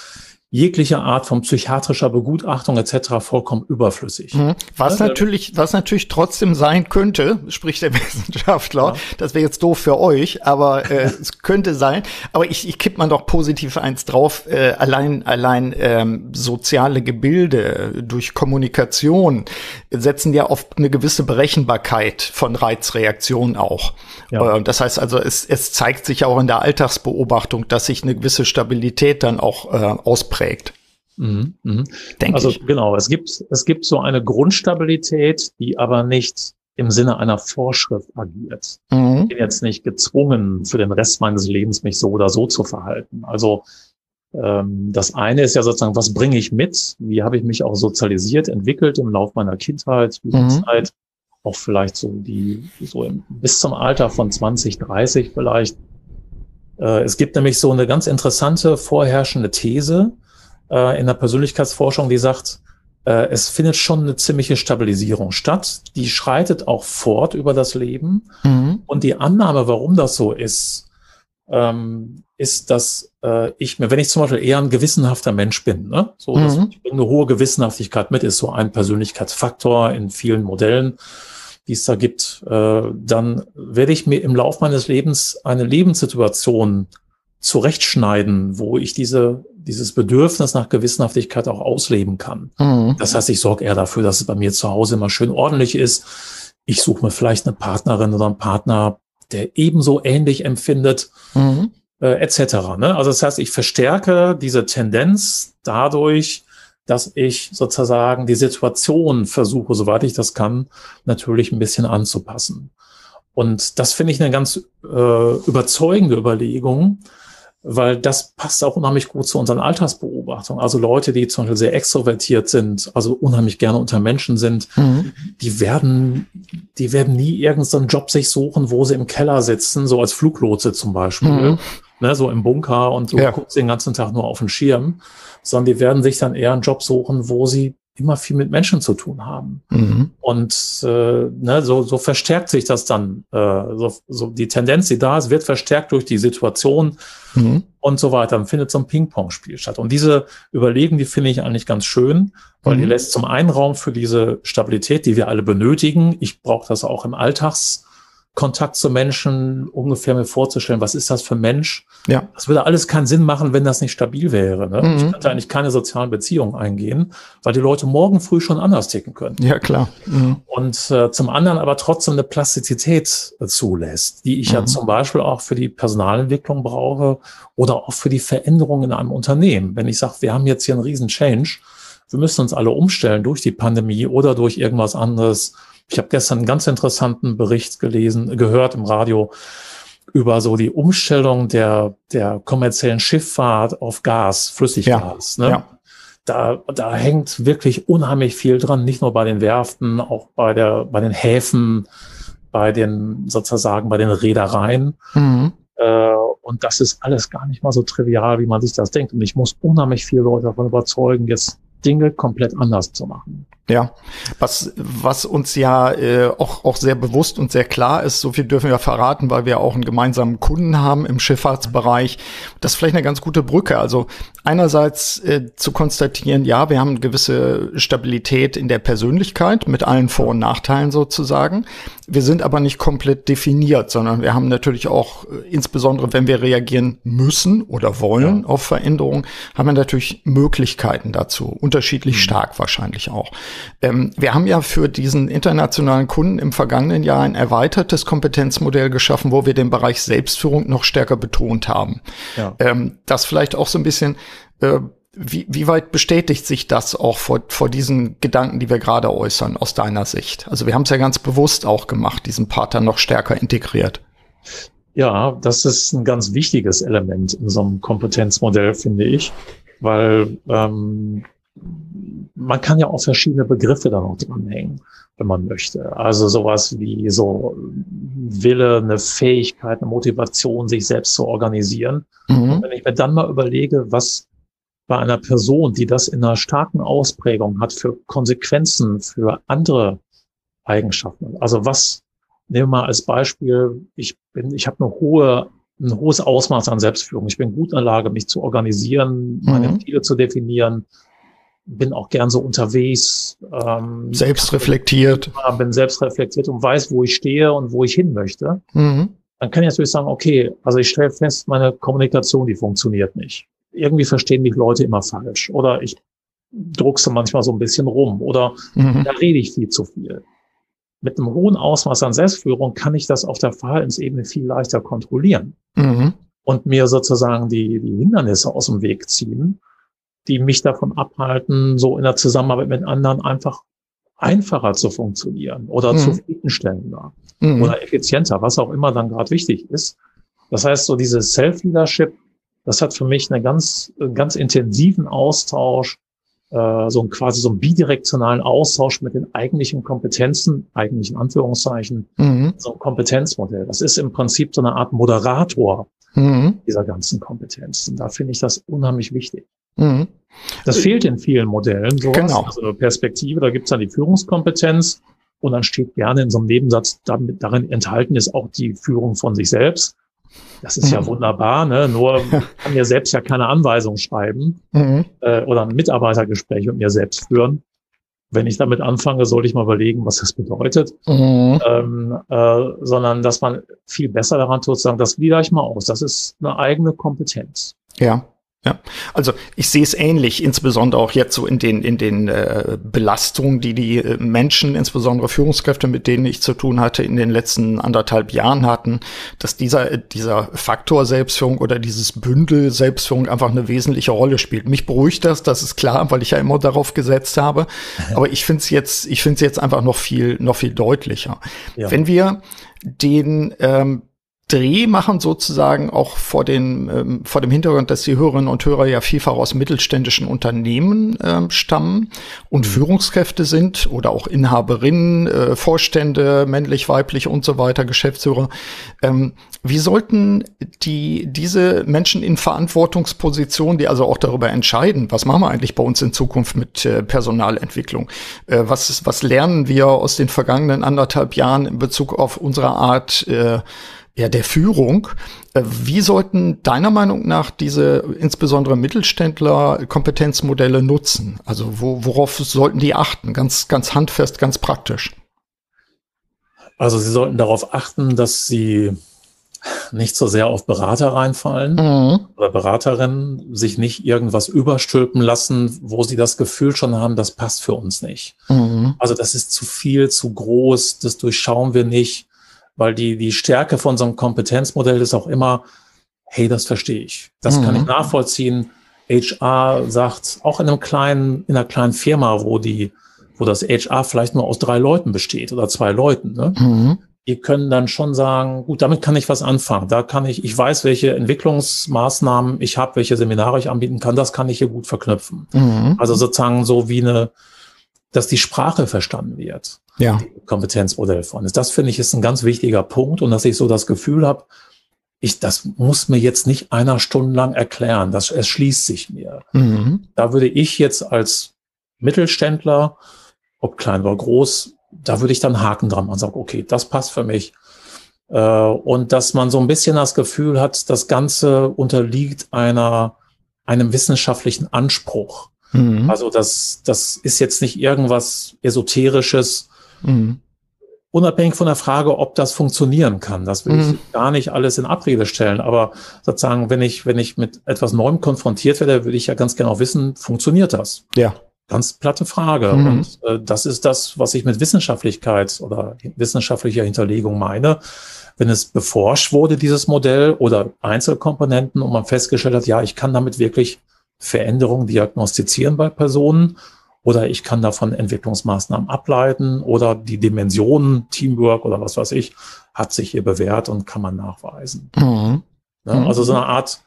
jegliche Art von psychiatrischer Begutachtung etc. vollkommen überflüssig. Mhm. Was ja, natürlich, was natürlich trotzdem sein könnte, spricht der Wissenschaftler, ja. das wäre jetzt doof für euch, aber äh, es könnte sein. Aber ich, ich kipp mal doch positiv eins drauf. Äh, allein, allein ähm, soziale Gebilde durch Kommunikation setzen ja auf eine gewisse Berechenbarkeit von Reizreaktionen auch. Ja. Äh, das heißt also, es, es zeigt sich auch in der Alltagsbeobachtung, dass sich eine gewisse Stabilität dann auch äh, ausprägt prägt. Mhm, mh. also ich. genau, es gibt, es gibt so eine Grundstabilität, die aber nicht im Sinne einer Vorschrift agiert. Mhm. Ich bin jetzt nicht gezwungen, für den Rest meines Lebens mich so oder so zu verhalten. Also ähm, das eine ist ja sozusagen, was bringe ich mit? Wie habe ich mich auch sozialisiert, entwickelt im Laufe meiner Kindheit, Jugendzeit, mhm. auch vielleicht so die, so im, bis zum Alter von 20, 30 vielleicht. Äh, es gibt nämlich so eine ganz interessante vorherrschende These, äh, in der Persönlichkeitsforschung, die sagt, äh, es findet schon eine ziemliche Stabilisierung statt. Die schreitet auch fort über das Leben. Mhm. Und die Annahme, warum das so ist, ähm, ist, dass äh, ich mir, wenn ich zum Beispiel eher ein gewissenhafter Mensch bin, ne? so dass mhm. ich eine hohe Gewissenhaftigkeit mit, ist so ein Persönlichkeitsfaktor in vielen Modellen, die es da gibt, äh, dann werde ich mir im Lauf meines Lebens eine Lebenssituation zurechtschneiden, wo ich diese, dieses Bedürfnis nach Gewissenhaftigkeit auch ausleben kann. Mhm. Das heißt, ich sorge eher dafür, dass es bei mir zu Hause immer schön ordentlich ist. Ich suche mir vielleicht eine Partnerin oder einen Partner, der ebenso ähnlich empfindet, mhm. äh, etc. Ne? Also das heißt, ich verstärke diese Tendenz dadurch, dass ich sozusagen die Situation versuche, soweit ich das kann, natürlich ein bisschen anzupassen. Und das finde ich eine ganz äh, überzeugende Überlegung, weil das passt auch unheimlich gut zu unseren Altersbeobachtungen. Also Leute, die zum Beispiel sehr extrovertiert sind, also unheimlich gerne unter Menschen sind, mhm. die werden, die werden nie irgendeinen Job sich suchen, wo sie im Keller sitzen, so als Fluglotse zum Beispiel, mhm. ne, so im Bunker und du ja. guckst den ganzen Tag nur auf den Schirm, sondern die werden sich dann eher einen Job suchen, wo sie immer viel mit Menschen zu tun haben. Mhm. Und äh, ne, so, so verstärkt sich das dann. Äh, so, so die Tendenz, die da ist, wird verstärkt durch die Situation mhm. und so weiter. Dann findet so ein Ping-Pong-Spiel statt. Und diese Überlegen, die finde ich eigentlich ganz schön, weil mhm. die lässt zum einen Raum für diese Stabilität, die wir alle benötigen. Ich brauche das auch im Alltags Kontakt zu Menschen ungefähr mir vorzustellen, was ist das für ein Mensch? Ja. Das würde alles keinen Sinn machen, wenn das nicht stabil wäre. Ne? Mhm. Ich könnte eigentlich keine sozialen Beziehungen eingehen, weil die Leute morgen früh schon anders ticken können. Ja, klar. Mhm. Und äh, zum anderen aber trotzdem eine Plastizität äh, zulässt, die ich mhm. ja zum Beispiel auch für die Personalentwicklung brauche oder auch für die Veränderung in einem Unternehmen. Wenn ich sage, wir haben jetzt hier einen riesen Change, wir müssen uns alle umstellen durch die Pandemie oder durch irgendwas anderes, ich habe gestern einen ganz interessanten Bericht gelesen, gehört im Radio über so die Umstellung der, der kommerziellen Schifffahrt auf Gas, Flüssiggas. Ja, ne? ja. Da, da hängt wirklich unheimlich viel dran, nicht nur bei den Werften, auch bei der, bei den Häfen, bei den sozusagen bei den Reedereien. Mhm. Äh, und das ist alles gar nicht mal so trivial, wie man sich das denkt. Und ich muss unheimlich viele Leute davon überzeugen, jetzt Dinge komplett anders zu machen. Ja, was, was uns ja äh, auch, auch sehr bewusst und sehr klar ist, so viel dürfen wir verraten, weil wir auch einen gemeinsamen Kunden haben im Schifffahrtsbereich. Das ist vielleicht eine ganz gute Brücke. Also einerseits äh, zu konstatieren, ja, wir haben eine gewisse Stabilität in der Persönlichkeit mit allen Vor- und Nachteilen sozusagen. Wir sind aber nicht komplett definiert, sondern wir haben natürlich auch, äh, insbesondere wenn wir reagieren müssen oder wollen ja. auf Veränderungen, haben wir natürlich Möglichkeiten dazu, unterschiedlich mhm. stark wahrscheinlich auch. Ähm, wir haben ja für diesen internationalen Kunden im vergangenen Jahr ein erweitertes Kompetenzmodell geschaffen, wo wir den Bereich Selbstführung noch stärker betont haben. Ja. Ähm, das vielleicht auch so ein bisschen äh, wie, wie weit bestätigt sich das auch vor, vor diesen Gedanken, die wir gerade äußern, aus deiner Sicht? Also wir haben es ja ganz bewusst auch gemacht, diesen Partner noch stärker integriert. Ja, das ist ein ganz wichtiges Element in so einem Kompetenzmodell, finde ich, weil ähm, man kann ja auch verschiedene Begriffe da noch dranhängen, wenn man möchte. Also sowas wie so Wille, eine Fähigkeit, eine Motivation, sich selbst zu organisieren. Mhm. wenn ich mir dann mal überlege, was bei einer Person, die das in einer starken Ausprägung hat, für Konsequenzen für andere Eigenschaften. Also was, nehmen wir mal als Beispiel, ich bin, ich habe eine hohe, ein hohes Ausmaß an Selbstführung. Ich bin gut in der Lage, mich zu organisieren, meine mhm. Ziele zu definieren, bin auch gern so unterwegs. Ähm, selbstreflektiert. Bin selbstreflektiert und weiß, wo ich stehe und wo ich hin möchte. Mhm. Dann kann ich natürlich sagen, okay, also ich stelle fest, meine Kommunikation, die funktioniert nicht. Irgendwie verstehen mich Leute immer falsch. Oder ich druckse manchmal so ein bisschen rum. Oder mhm. da rede ich viel zu viel. Mit einem hohen Ausmaß an Selbstführung kann ich das auf der Verhaltensebene viel leichter kontrollieren. Mhm. Und mir sozusagen die, die Hindernisse aus dem Weg ziehen die mich davon abhalten, so in der Zusammenarbeit mit anderen einfach einfacher zu funktionieren oder mhm. zufriedenstellender mhm. oder effizienter, was auch immer dann gerade wichtig ist. Das heißt, so dieses Self-Leadership, das hat für mich einen ganz, ganz intensiven Austausch, äh, so ein quasi so einen bidirektionalen Austausch mit den eigentlichen Kompetenzen, eigentlichen Anführungszeichen, mhm. so ein Kompetenzmodell. Das ist im Prinzip so eine Art Moderator mhm. dieser ganzen Kompetenzen. Da finde ich das unheimlich wichtig. Mhm. Das fehlt in vielen Modellen. Sowas. Genau. Also Perspektive, da gibt's dann die Führungskompetenz und dann steht gerne in so einem Nebensatz, damit, darin enthalten ist auch die Führung von sich selbst. Das ist mhm. ja wunderbar, ne? nur kann mir selbst ja keine Anweisung schreiben mhm. äh, oder ein Mitarbeitergespräch mit mir selbst führen. Wenn ich damit anfange, sollte ich mal überlegen, was das bedeutet, mhm. ähm, äh, sondern dass man viel besser daran tut, sagen, das glieder ich mal aus. Das ist eine eigene Kompetenz. Ja. Ja, also ich sehe es ähnlich, insbesondere auch jetzt so in den in den äh, Belastungen, die die äh, Menschen, insbesondere Führungskräfte, mit denen ich zu tun hatte, in den letzten anderthalb Jahren hatten, dass dieser dieser Faktor Selbstführung oder dieses Bündel Selbstführung einfach eine wesentliche Rolle spielt. Mich beruhigt das, das ist klar, weil ich ja immer darauf gesetzt habe. Aber ich finde es jetzt ich finde es jetzt einfach noch viel noch viel deutlicher. Ja. Wenn wir den ähm, Dreh machen sozusagen auch vor, den, ähm, vor dem Hintergrund, dass die Hörerinnen und Hörer ja vielfach aus mittelständischen Unternehmen ähm, stammen und mhm. Führungskräfte sind oder auch Inhaberinnen, äh, Vorstände, männlich, weiblich und so weiter, Geschäftsführer. Ähm, wie sollten die, diese Menschen in Verantwortungspositionen, die also auch darüber entscheiden, was machen wir eigentlich bei uns in Zukunft mit äh, Personalentwicklung? Äh, was, was lernen wir aus den vergangenen anderthalb Jahren in Bezug auf unsere Art, äh, ja, der Führung. Äh, wie sollten deiner Meinung nach diese insbesondere Mittelständler Kompetenzmodelle nutzen? Also wo, worauf sollten die achten? Ganz, ganz handfest, ganz praktisch. Also sie sollten darauf achten, dass sie nicht so sehr auf Berater reinfallen mhm. oder Beraterinnen sich nicht irgendwas überstülpen lassen, wo sie das Gefühl schon haben, das passt für uns nicht. Mhm. Also das ist zu viel, zu groß, das durchschauen wir nicht weil die, die Stärke von so einem Kompetenzmodell ist auch immer, hey, das verstehe ich. Das mhm. kann ich mhm. nachvollziehen. HR sagt, auch in einem kleinen, in einer kleinen Firma, wo die, wo das HR vielleicht nur aus drei Leuten besteht oder zwei Leuten, ne? Mhm. Die können dann schon sagen, gut, damit kann ich was anfangen. Da kann ich, ich weiß, welche Entwicklungsmaßnahmen ich habe, welche Seminare ich anbieten kann, das kann ich hier gut verknüpfen. Mhm. Also sozusagen so wie eine, dass die Sprache verstanden wird ja. Kompetenzmodell von ist. Das finde ich ist ein ganz wichtiger Punkt und dass ich so das Gefühl habe, ich, das muss mir jetzt nicht einer Stunde lang erklären, das erschließt sich mir. Mhm. Da würde ich jetzt als Mittelständler ob klein oder groß, da würde ich dann Haken dran machen und sagen, okay, das passt für mich. Äh, und dass man so ein bisschen das Gefühl hat, das Ganze unterliegt einer, einem wissenschaftlichen Anspruch. Mhm. Also das, das ist jetzt nicht irgendwas Esoterisches, mhm. unabhängig von der Frage, ob das funktionieren kann. Das will mhm. ich gar nicht alles in Abrede stellen. Aber sozusagen, wenn ich, wenn ich mit etwas Neuem konfrontiert werde, würde ich ja ganz genau wissen, funktioniert das? Ja. Ganz platte Frage. Mhm. Und äh, das ist das, was ich mit Wissenschaftlichkeit oder wissenschaftlicher Hinterlegung meine. Wenn es beforscht wurde, dieses Modell oder Einzelkomponenten und man festgestellt hat, ja, ich kann damit wirklich Veränderungen diagnostizieren bei Personen oder ich kann davon Entwicklungsmaßnahmen ableiten oder die Dimensionen, Teamwork oder was weiß ich, hat sich hier bewährt und kann man nachweisen. Mhm. Ja, mhm. also so eine Art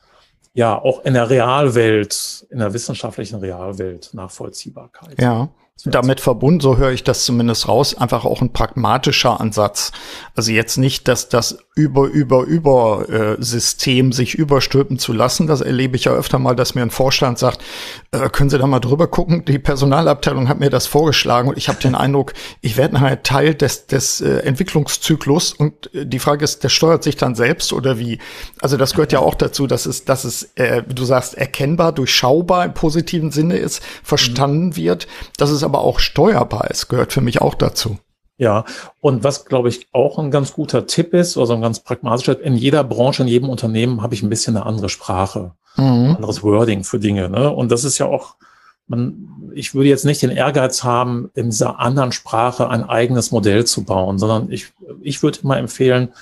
ja auch in der Realwelt, in der wissenschaftlichen Realwelt Nachvollziehbarkeit. Ja. Damit verbunden, so höre ich das zumindest raus, einfach auch ein pragmatischer Ansatz. Also jetzt nicht, dass das über, über, über äh, System sich überstülpen zu lassen. Das erlebe ich ja öfter mal, dass mir ein Vorstand sagt, äh, können Sie da mal drüber gucken? Die Personalabteilung hat mir das vorgeschlagen und ich habe den Eindruck, ich werde nachher Teil des, des äh, Entwicklungszyklus und äh, die Frage ist, der steuert sich dann selbst oder wie? Also das gehört ja auch dazu, dass es, dass es, äh, du sagst, erkennbar, durchschaubar im positiven Sinne ist, verstanden mhm. wird, dass es aber auch steuerbar ist, gehört für mich auch dazu. Ja, und was, glaube ich, auch ein ganz guter Tipp ist, also ein ganz pragmatischer, in jeder Branche, in jedem Unternehmen habe ich ein bisschen eine andere Sprache, mhm. anderes Wording für Dinge. Ne? Und das ist ja auch, man, ich würde jetzt nicht den Ehrgeiz haben, in dieser anderen Sprache ein eigenes Modell zu bauen, sondern ich, ich würde immer empfehlen,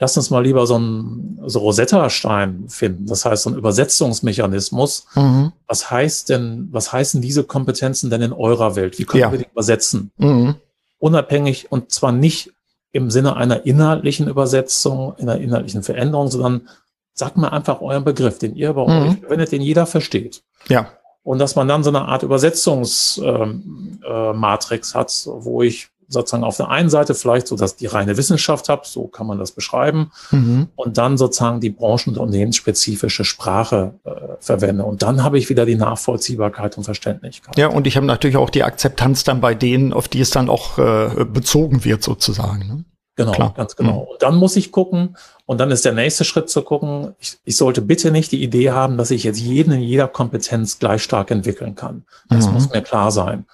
lass uns mal lieber so einen so Rosetta-Stein finden. Das heißt, so ein Übersetzungsmechanismus. Mhm. Was heißt denn, was heißen diese Kompetenzen denn in eurer Welt? Wie können ja. wir die übersetzen? Mhm unabhängig und zwar nicht im Sinne einer inhaltlichen Übersetzung, einer inhaltlichen Veränderung, sondern sagt mal einfach euren Begriff, den ihr bei mhm. euch verwendet, den jeder versteht. Ja. Und dass man dann so eine Art Übersetzungsmatrix ähm, äh, hat, wo ich sozusagen auf der einen Seite vielleicht so, dass die reine Wissenschaft habe, so kann man das beschreiben, mhm. und dann sozusagen die branchen- und unternehmensspezifische Sprache äh, verwende. Und dann habe ich wieder die Nachvollziehbarkeit und Verständlichkeit. Ja, und ich habe natürlich auch die Akzeptanz dann bei denen, auf die es dann auch äh, bezogen wird sozusagen. Ne? Genau, Klar. ganz genau. Mhm. Und dann muss ich gucken, und dann ist der nächste Schritt zu gucken, ich, ich, sollte bitte nicht die Idee haben, dass ich jetzt jeden in jeder Kompetenz gleich stark entwickeln kann. Das mhm. muss mir klar sein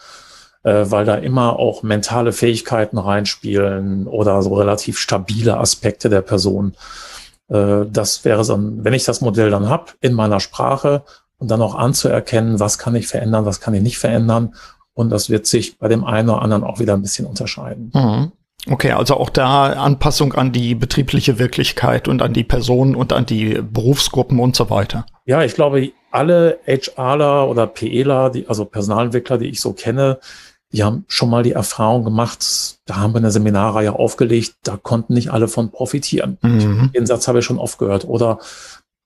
weil da immer auch mentale Fähigkeiten reinspielen oder so relativ stabile Aspekte der Person. Äh, das wäre so, ein, wenn ich das Modell dann hab in meiner Sprache und dann auch anzuerkennen, was kann ich verändern, was kann ich nicht verändern. Und das wird sich bei dem einen oder anderen auch wieder ein bisschen unterscheiden. Mhm. Okay, also auch da Anpassung an die betriebliche Wirklichkeit und an die Personen und an die Berufsgruppen und so weiter. Ja, ich glaube, alle HRler oder PEler, die, also Personalentwickler, die ich so kenne, die haben schon mal die Erfahrung gemacht, da haben wir eine Seminarreihe aufgelegt, da konnten nicht alle von profitieren. Mhm. Den Satz habe ich schon oft gehört. Oder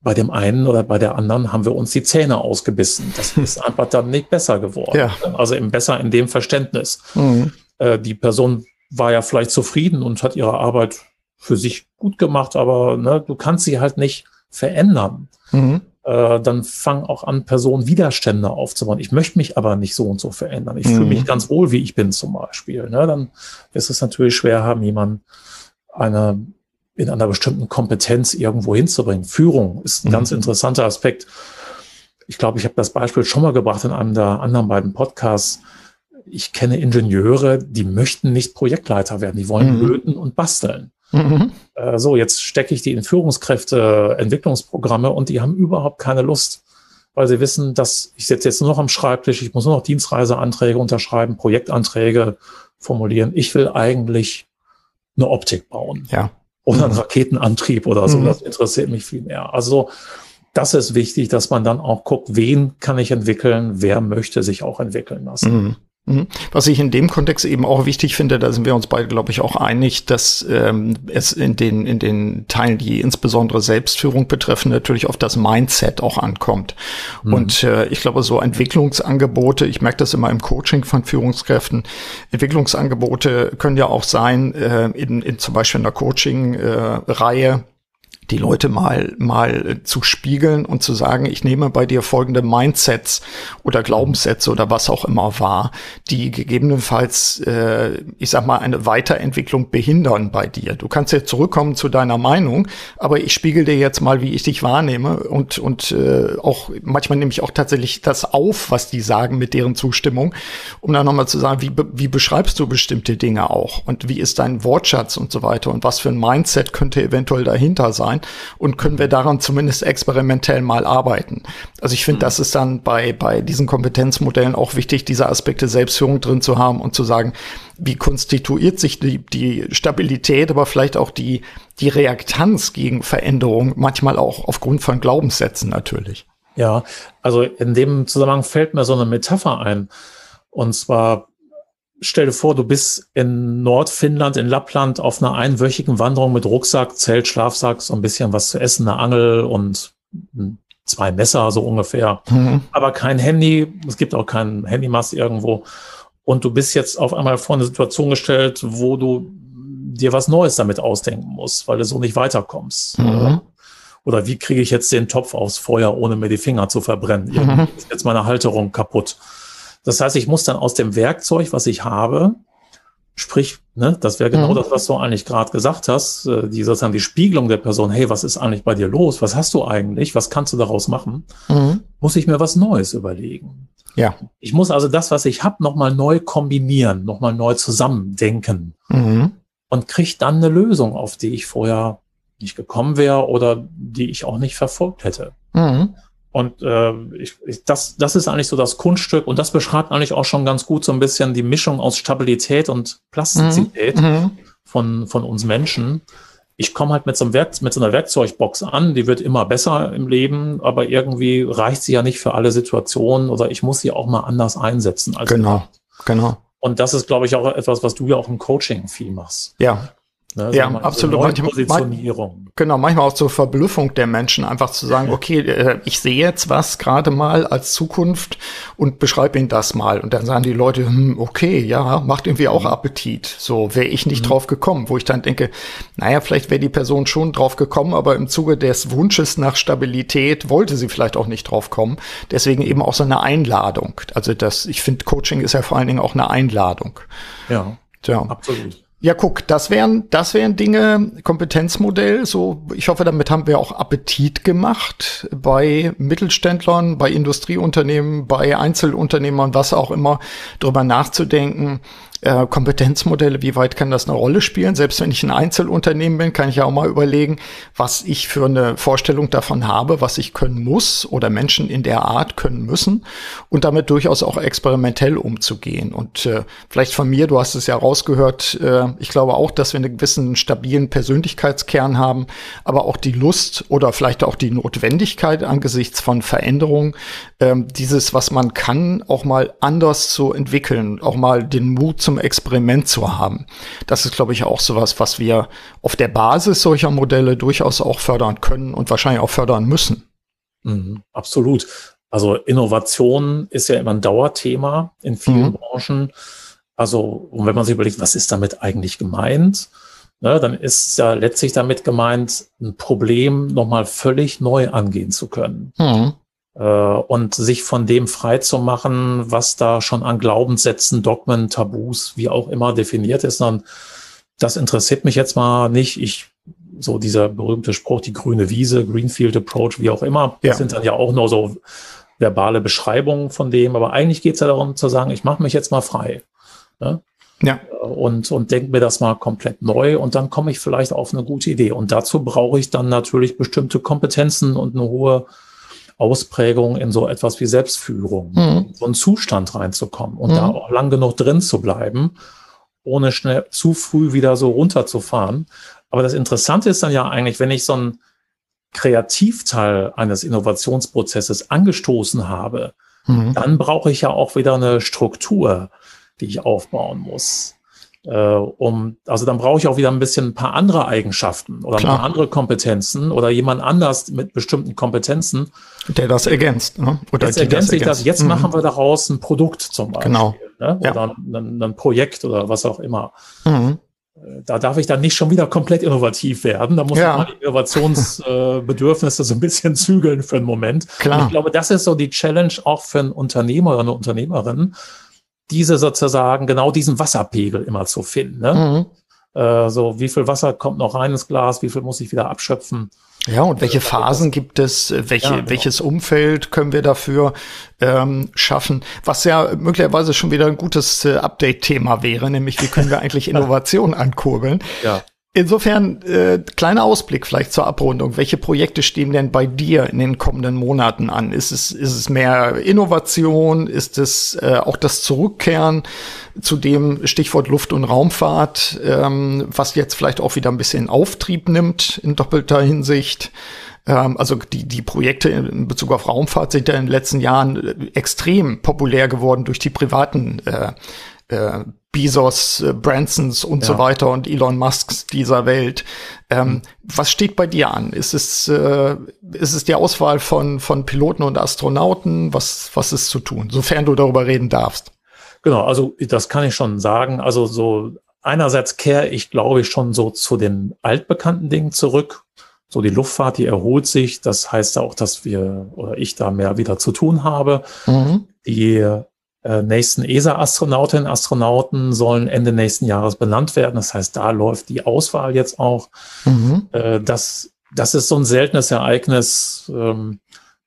bei dem einen oder bei der anderen haben wir uns die Zähne ausgebissen. Das ist einfach dann nicht besser geworden. Ja. Also im besser in dem Verständnis. Mhm. Äh, die Person war ja vielleicht zufrieden und hat ihre Arbeit für sich gut gemacht, aber ne, du kannst sie halt nicht verändern. Mhm äh, dann fangen auch an, Personen Widerstände aufzubauen. Ich möchte mich aber nicht so und so verändern. Ich mhm. fühle mich ganz wohl, wie ich bin zum Beispiel. Ne? Dann ist es natürlich schwer haben, jemanden eine, in einer bestimmten Kompetenz irgendwo hinzubringen. Führung ist ein mhm. ganz interessanter Aspekt. Ich glaube, ich habe das Beispiel schon mal gebracht in einem der anderen beiden Podcasts. Ich kenne Ingenieure, die möchten nicht Projektleiter werden. Die wollen mhm. löten und basteln. Mhm. Äh, so, jetzt stecke ich die in Führungskräfte, Entwicklungsprogramme und die haben überhaupt keine Lust, weil sie wissen, dass ich sitze jetzt nur noch am Schreibtisch, ich muss nur noch Dienstreiseanträge unterschreiben, Projektanträge formulieren. Ich will eigentlich eine Optik bauen. Ja. Oder einen mhm. Raketenantrieb oder so. Mhm. Das interessiert mich viel mehr. Also, das ist wichtig, dass man dann auch guckt, wen kann ich entwickeln, wer möchte sich auch entwickeln lassen. Mhm. Was ich in dem Kontext eben auch wichtig finde, da sind wir uns beide, glaube ich, auch einig, dass ähm, es in den, in den Teilen, die insbesondere Selbstführung betreffen, natürlich auf das Mindset auch ankommt. Mhm. Und äh, ich glaube, so Entwicklungsangebote, ich merke das immer im Coaching von Führungskräften, Entwicklungsangebote können ja auch sein, äh, in, in zum Beispiel einer Coaching-Reihe, äh, die Leute mal, mal zu spiegeln und zu sagen, ich nehme bei dir folgende Mindsets oder Glaubenssätze oder was auch immer wahr, die gegebenenfalls, äh, ich sag mal, eine Weiterentwicklung behindern bei dir. Du kannst jetzt zurückkommen zu deiner Meinung, aber ich spiegel dir jetzt mal, wie ich dich wahrnehme und, und äh, auch manchmal nehme ich auch tatsächlich das auf, was die sagen mit deren Zustimmung, um dann nochmal zu sagen, wie, wie beschreibst du bestimmte Dinge auch und wie ist dein Wortschatz und so weiter und was für ein Mindset könnte eventuell dahinter sein und können wir daran zumindest experimentell mal arbeiten. Also ich finde, mhm. das ist dann bei, bei diesen Kompetenzmodellen auch wichtig, diese Aspekte Selbstführung drin zu haben und zu sagen, wie konstituiert sich die, die Stabilität, aber vielleicht auch die, die Reaktanz gegen Veränderung, manchmal auch aufgrund von Glaubenssätzen natürlich. Ja, also in dem Zusammenhang fällt mir so eine Metapher ein. Und zwar stell dir vor, du bist in Nordfinnland, in Lappland auf einer einwöchigen Wanderung mit Rucksack, Zelt, Schlafsack, so ein bisschen was zu essen, eine Angel und zwei Messer so ungefähr. Mhm. Aber kein Handy, es gibt auch keinen Handymast irgendwo. Und du bist jetzt auf einmal vor eine Situation gestellt, wo du dir was Neues damit ausdenken musst, weil du so nicht weiterkommst. Mhm. Oder wie kriege ich jetzt den Topf aufs Feuer, ohne mir die Finger zu verbrennen? Mhm. ist jetzt meine Halterung kaputt. Das heißt, ich muss dann aus dem Werkzeug, was ich habe, sprich, ne, das wäre genau mhm. das, was du eigentlich gerade gesagt hast, äh, die sozusagen die Spiegelung der Person, hey, was ist eigentlich bei dir los? Was hast du eigentlich? Was kannst du daraus machen? Mhm. Muss ich mir was Neues überlegen. Ja. Ich muss also das, was ich habe, nochmal neu kombinieren, nochmal neu zusammendenken mhm. und kriege dann eine Lösung, auf die ich vorher nicht gekommen wäre oder die ich auch nicht verfolgt hätte. Mhm. Und äh, ich, ich, das, das ist eigentlich so das Kunststück und das beschreibt eigentlich auch schon ganz gut so ein bisschen die Mischung aus Stabilität und Plastizität mhm. von, von uns Menschen. Ich komme halt mit so, einem Werk, mit so einer Werkzeugbox an, die wird immer besser im Leben, aber irgendwie reicht sie ja nicht für alle Situationen oder ich muss sie auch mal anders einsetzen. Genau, genau. Und das ist, glaube ich, auch etwas, was du ja auch im Coaching viel machst. Ja, Ne, ja, absolut. Manchmal, Positionierung. Genau, manchmal auch zur Verblüffung der Menschen, einfach zu sagen, okay, äh, ich sehe jetzt was gerade mal als Zukunft und beschreibe ihnen das mal. Und dann sagen die Leute, hm, okay, ja, macht irgendwie auch mhm. Appetit. So wäre ich nicht mhm. drauf gekommen, wo ich dann denke, naja, vielleicht wäre die Person schon drauf gekommen, aber im Zuge des Wunsches nach Stabilität wollte sie vielleicht auch nicht drauf kommen. Deswegen eben auch so eine Einladung. Also das, ich finde, Coaching ist ja vor allen Dingen auch eine Einladung. Ja, ja. absolut. Ja, guck, das wären, das wären Dinge, Kompetenzmodell. So, ich hoffe, damit haben wir auch Appetit gemacht bei Mittelständlern, bei Industrieunternehmen, bei Einzelunternehmern, was auch immer, darüber nachzudenken, äh, Kompetenzmodelle, wie weit kann das eine Rolle spielen? Selbst wenn ich ein Einzelunternehmen bin, kann ich ja auch mal überlegen, was ich für eine Vorstellung davon habe, was ich können muss oder Menschen in der Art können müssen und damit durchaus auch experimentell umzugehen. Und äh, vielleicht von mir, du hast es ja rausgehört, äh, ich glaube auch, dass wir einen gewissen stabilen Persönlichkeitskern haben, aber auch die Lust oder vielleicht auch die Notwendigkeit angesichts von Veränderungen, äh, dieses, was man kann, auch mal anders zu entwickeln, auch mal den Mut zu zum Experiment zu haben. Das ist, glaube ich, auch sowas, was wir auf der Basis solcher Modelle durchaus auch fördern können und wahrscheinlich auch fördern müssen. Mhm, absolut. Also Innovation ist ja immer ein Dauerthema in vielen mhm. Branchen. Also, und wenn man sich überlegt, was ist damit eigentlich gemeint, ne, dann ist ja letztlich damit gemeint, ein Problem nochmal völlig neu angehen zu können. Mhm und sich von dem frei zu machen, was da schon an Glaubenssätzen, Dogmen, Tabus, wie auch immer definiert ist, dann das interessiert mich jetzt mal nicht. Ich so dieser berühmte Spruch, die grüne Wiese, Greenfield Approach, wie auch immer, ja. sind dann ja auch nur so verbale Beschreibungen von dem. Aber eigentlich geht es ja darum zu sagen, ich mache mich jetzt mal frei. Ne? Ja. Und, und denke mir das mal komplett neu und dann komme ich vielleicht auf eine gute Idee. Und dazu brauche ich dann natürlich bestimmte Kompetenzen und eine hohe Ausprägung in so etwas wie Selbstführung, mhm. so einen Zustand reinzukommen und mhm. da auch lang genug drin zu bleiben, ohne schnell zu früh wieder so runterzufahren. Aber das Interessante ist dann ja eigentlich, wenn ich so einen Kreativteil eines Innovationsprozesses angestoßen habe, mhm. dann brauche ich ja auch wieder eine Struktur, die ich aufbauen muss. Äh, um, also dann brauche ich auch wieder ein bisschen ein paar andere Eigenschaften oder Klar. ein paar andere Kompetenzen oder jemand anders mit bestimmten Kompetenzen. Der das ergänzt, ne? Oder jetzt ergänzt sich das, jetzt mhm. machen wir daraus ein Produkt zum Beispiel. Genau. Ne? Oder ja. ein, ein, Projekt oder was auch immer. Mhm. da darf ich dann nicht schon wieder komplett innovativ werden. Da muss ja. man die Innovationsbedürfnisse so ein bisschen zügeln für einen Moment. Klar. Und ich glaube, das ist so die Challenge auch für einen Unternehmer oder eine Unternehmerin, diese sozusagen genau diesen Wasserpegel immer zu finden. Ne? Mhm. Äh, so, wie viel Wasser kommt noch rein ins Glas, wie viel muss ich wieder abschöpfen? Ja, und welche Phasen gibt es? Welche, ja, genau. Welches Umfeld können wir dafür ähm, schaffen? Was ja möglicherweise schon wieder ein gutes äh, Update-Thema wäre, nämlich wie können wir eigentlich Innovation ankurbeln? Ja. Insofern, äh, kleiner Ausblick vielleicht zur Abrundung. Welche Projekte stehen denn bei dir in den kommenden Monaten an? Ist es, ist es mehr Innovation? Ist es äh, auch das Zurückkehren zu dem Stichwort Luft- und Raumfahrt, ähm, was jetzt vielleicht auch wieder ein bisschen Auftrieb nimmt in doppelter Hinsicht? Ähm, also die, die Projekte in Bezug auf Raumfahrt sind ja in den letzten Jahren extrem populär geworden durch die privaten äh, äh, Bezos, äh, Bransons und ja. so weiter und Elon Musks dieser Welt. Ähm, mhm. Was steht bei dir an? Ist es, äh, ist es die Auswahl von, von Piloten und Astronauten? Was, was ist zu tun, sofern du darüber reden darfst? Genau, also das kann ich schon sagen. Also so einerseits kehre ich, glaube ich, schon so zu den altbekannten Dingen zurück. So die Luftfahrt, die erholt sich. Das heißt auch, dass wir oder ich da mehr wieder zu tun habe. Mhm. Die äh, nächsten ESA-Astronautinnen, Astronauten sollen Ende nächsten Jahres benannt werden. Das heißt, da läuft die Auswahl jetzt auch. Mhm. Äh, das, das ist so ein seltenes Ereignis, ähm,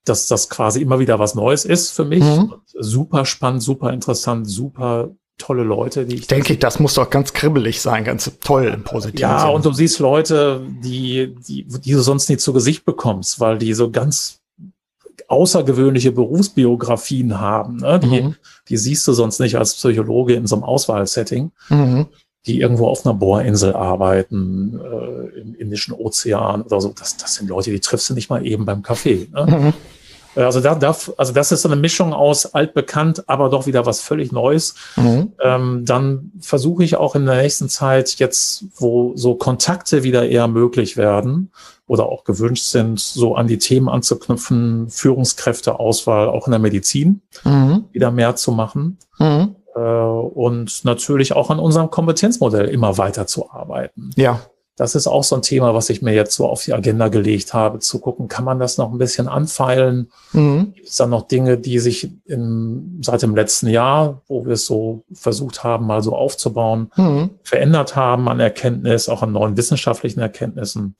dass das quasi immer wieder was Neues ist für mich. Mhm. Super spannend, super interessant, super tolle Leute, die ich denke, das muss doch ganz kribbelig sein, ganz toll im positiven Ja, Sinn. und du siehst Leute, die, die, die du sonst nie zu Gesicht bekommst, weil die so ganz außergewöhnliche Berufsbiografien haben. Ne? Die, mhm. die siehst du sonst nicht als Psychologe in so einem Auswahlsetting. Mhm. Die irgendwo auf einer Bohrinsel arbeiten, äh, im Indischen Ozean oder so. Das, das sind Leute, die triffst du nicht mal eben beim Kaffee. Ne? Mhm. Also, da, da, also das ist so eine Mischung aus altbekannt, aber doch wieder was völlig Neues. Mhm. Ähm, dann versuche ich auch in der nächsten Zeit jetzt, wo so Kontakte wieder eher möglich werden, oder auch gewünscht sind, so an die Themen anzuknüpfen, Führungskräfteauswahl auch in der Medizin mhm. wieder mehr zu machen. Mhm. Äh, und natürlich auch an unserem Kompetenzmodell immer weiter zu arbeiten. Ja. Das ist auch so ein Thema, was ich mir jetzt so auf die Agenda gelegt habe, zu gucken, kann man das noch ein bisschen anfeilen? Mhm. Gibt es da noch Dinge, die sich in, seit dem letzten Jahr, wo wir es so versucht haben, mal so aufzubauen, mhm. verändert haben an Erkenntnis, auch an neuen wissenschaftlichen Erkenntnissen?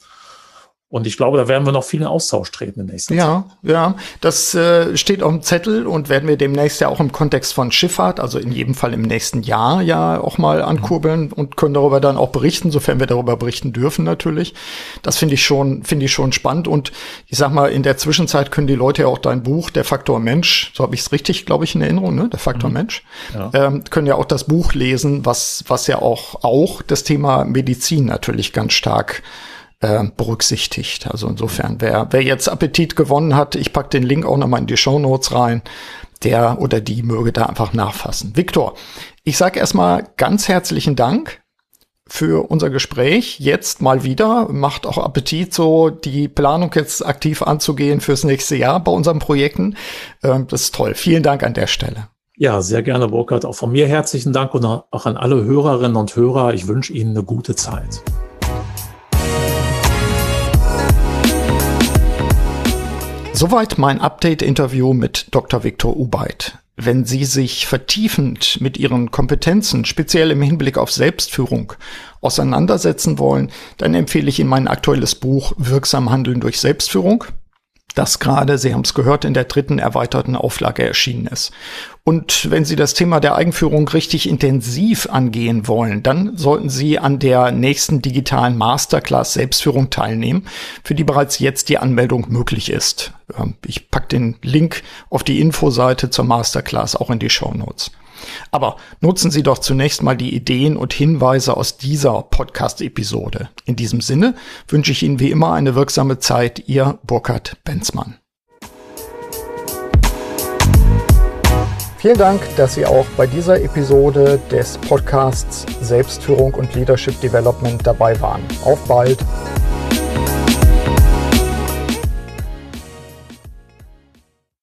Und ich glaube, da werden wir noch viel in Austausch treten in nächster ja, Zeit. Ja, ja, das äh, steht auf dem Zettel und werden wir demnächst ja auch im Kontext von Schifffahrt, also in jedem Fall im nächsten Jahr ja auch mal ankurbeln mhm. und können darüber dann auch berichten, sofern wir darüber berichten dürfen natürlich. Das finde ich schon, finde ich schon spannend und ich sag mal, in der Zwischenzeit können die Leute ja auch dein Buch, Der Faktor Mensch, so habe ich es richtig, glaube ich, in Erinnerung, ne? Der Faktor mhm. Mensch, ja. ähm, können ja auch das Buch lesen, was, was ja auch, auch das Thema Medizin natürlich ganz stark äh, berücksichtigt. Also insofern, wer, wer jetzt Appetit gewonnen hat, ich pack den Link auch nochmal in die Show Notes rein, der oder die möge da einfach nachfassen. Viktor, ich sage erstmal ganz herzlichen Dank für unser Gespräch. Jetzt mal wieder. Macht auch Appetit, so die Planung jetzt aktiv anzugehen fürs nächste Jahr bei unseren Projekten. Ähm, das ist toll. Vielen Dank an der Stelle. Ja, sehr gerne, Burkhard. Auch von mir herzlichen Dank und auch an alle Hörerinnen und Hörer. Ich wünsche Ihnen eine gute Zeit. Soweit mein Update-Interview mit Dr. Viktor Ubeit. Wenn Sie sich vertiefend mit Ihren Kompetenzen, speziell im Hinblick auf Selbstführung, auseinandersetzen wollen, dann empfehle ich Ihnen mein aktuelles Buch Wirksam Handeln durch Selbstführung das gerade, Sie haben es gehört, in der dritten erweiterten Auflage erschienen ist. Und wenn Sie das Thema der Eigenführung richtig intensiv angehen wollen, dann sollten Sie an der nächsten digitalen Masterclass Selbstführung teilnehmen, für die bereits jetzt die Anmeldung möglich ist. Ähm, ich packe den Link auf die Infoseite zur Masterclass auch in die Show Notes. Aber nutzen Sie doch zunächst mal die Ideen und Hinweise aus dieser Podcast-Episode. In diesem Sinne wünsche ich Ihnen wie immer eine wirksame Zeit. Ihr Burkhard Benzmann. Vielen Dank, dass Sie auch bei dieser Episode des Podcasts Selbstführung und Leadership Development dabei waren. Auf bald!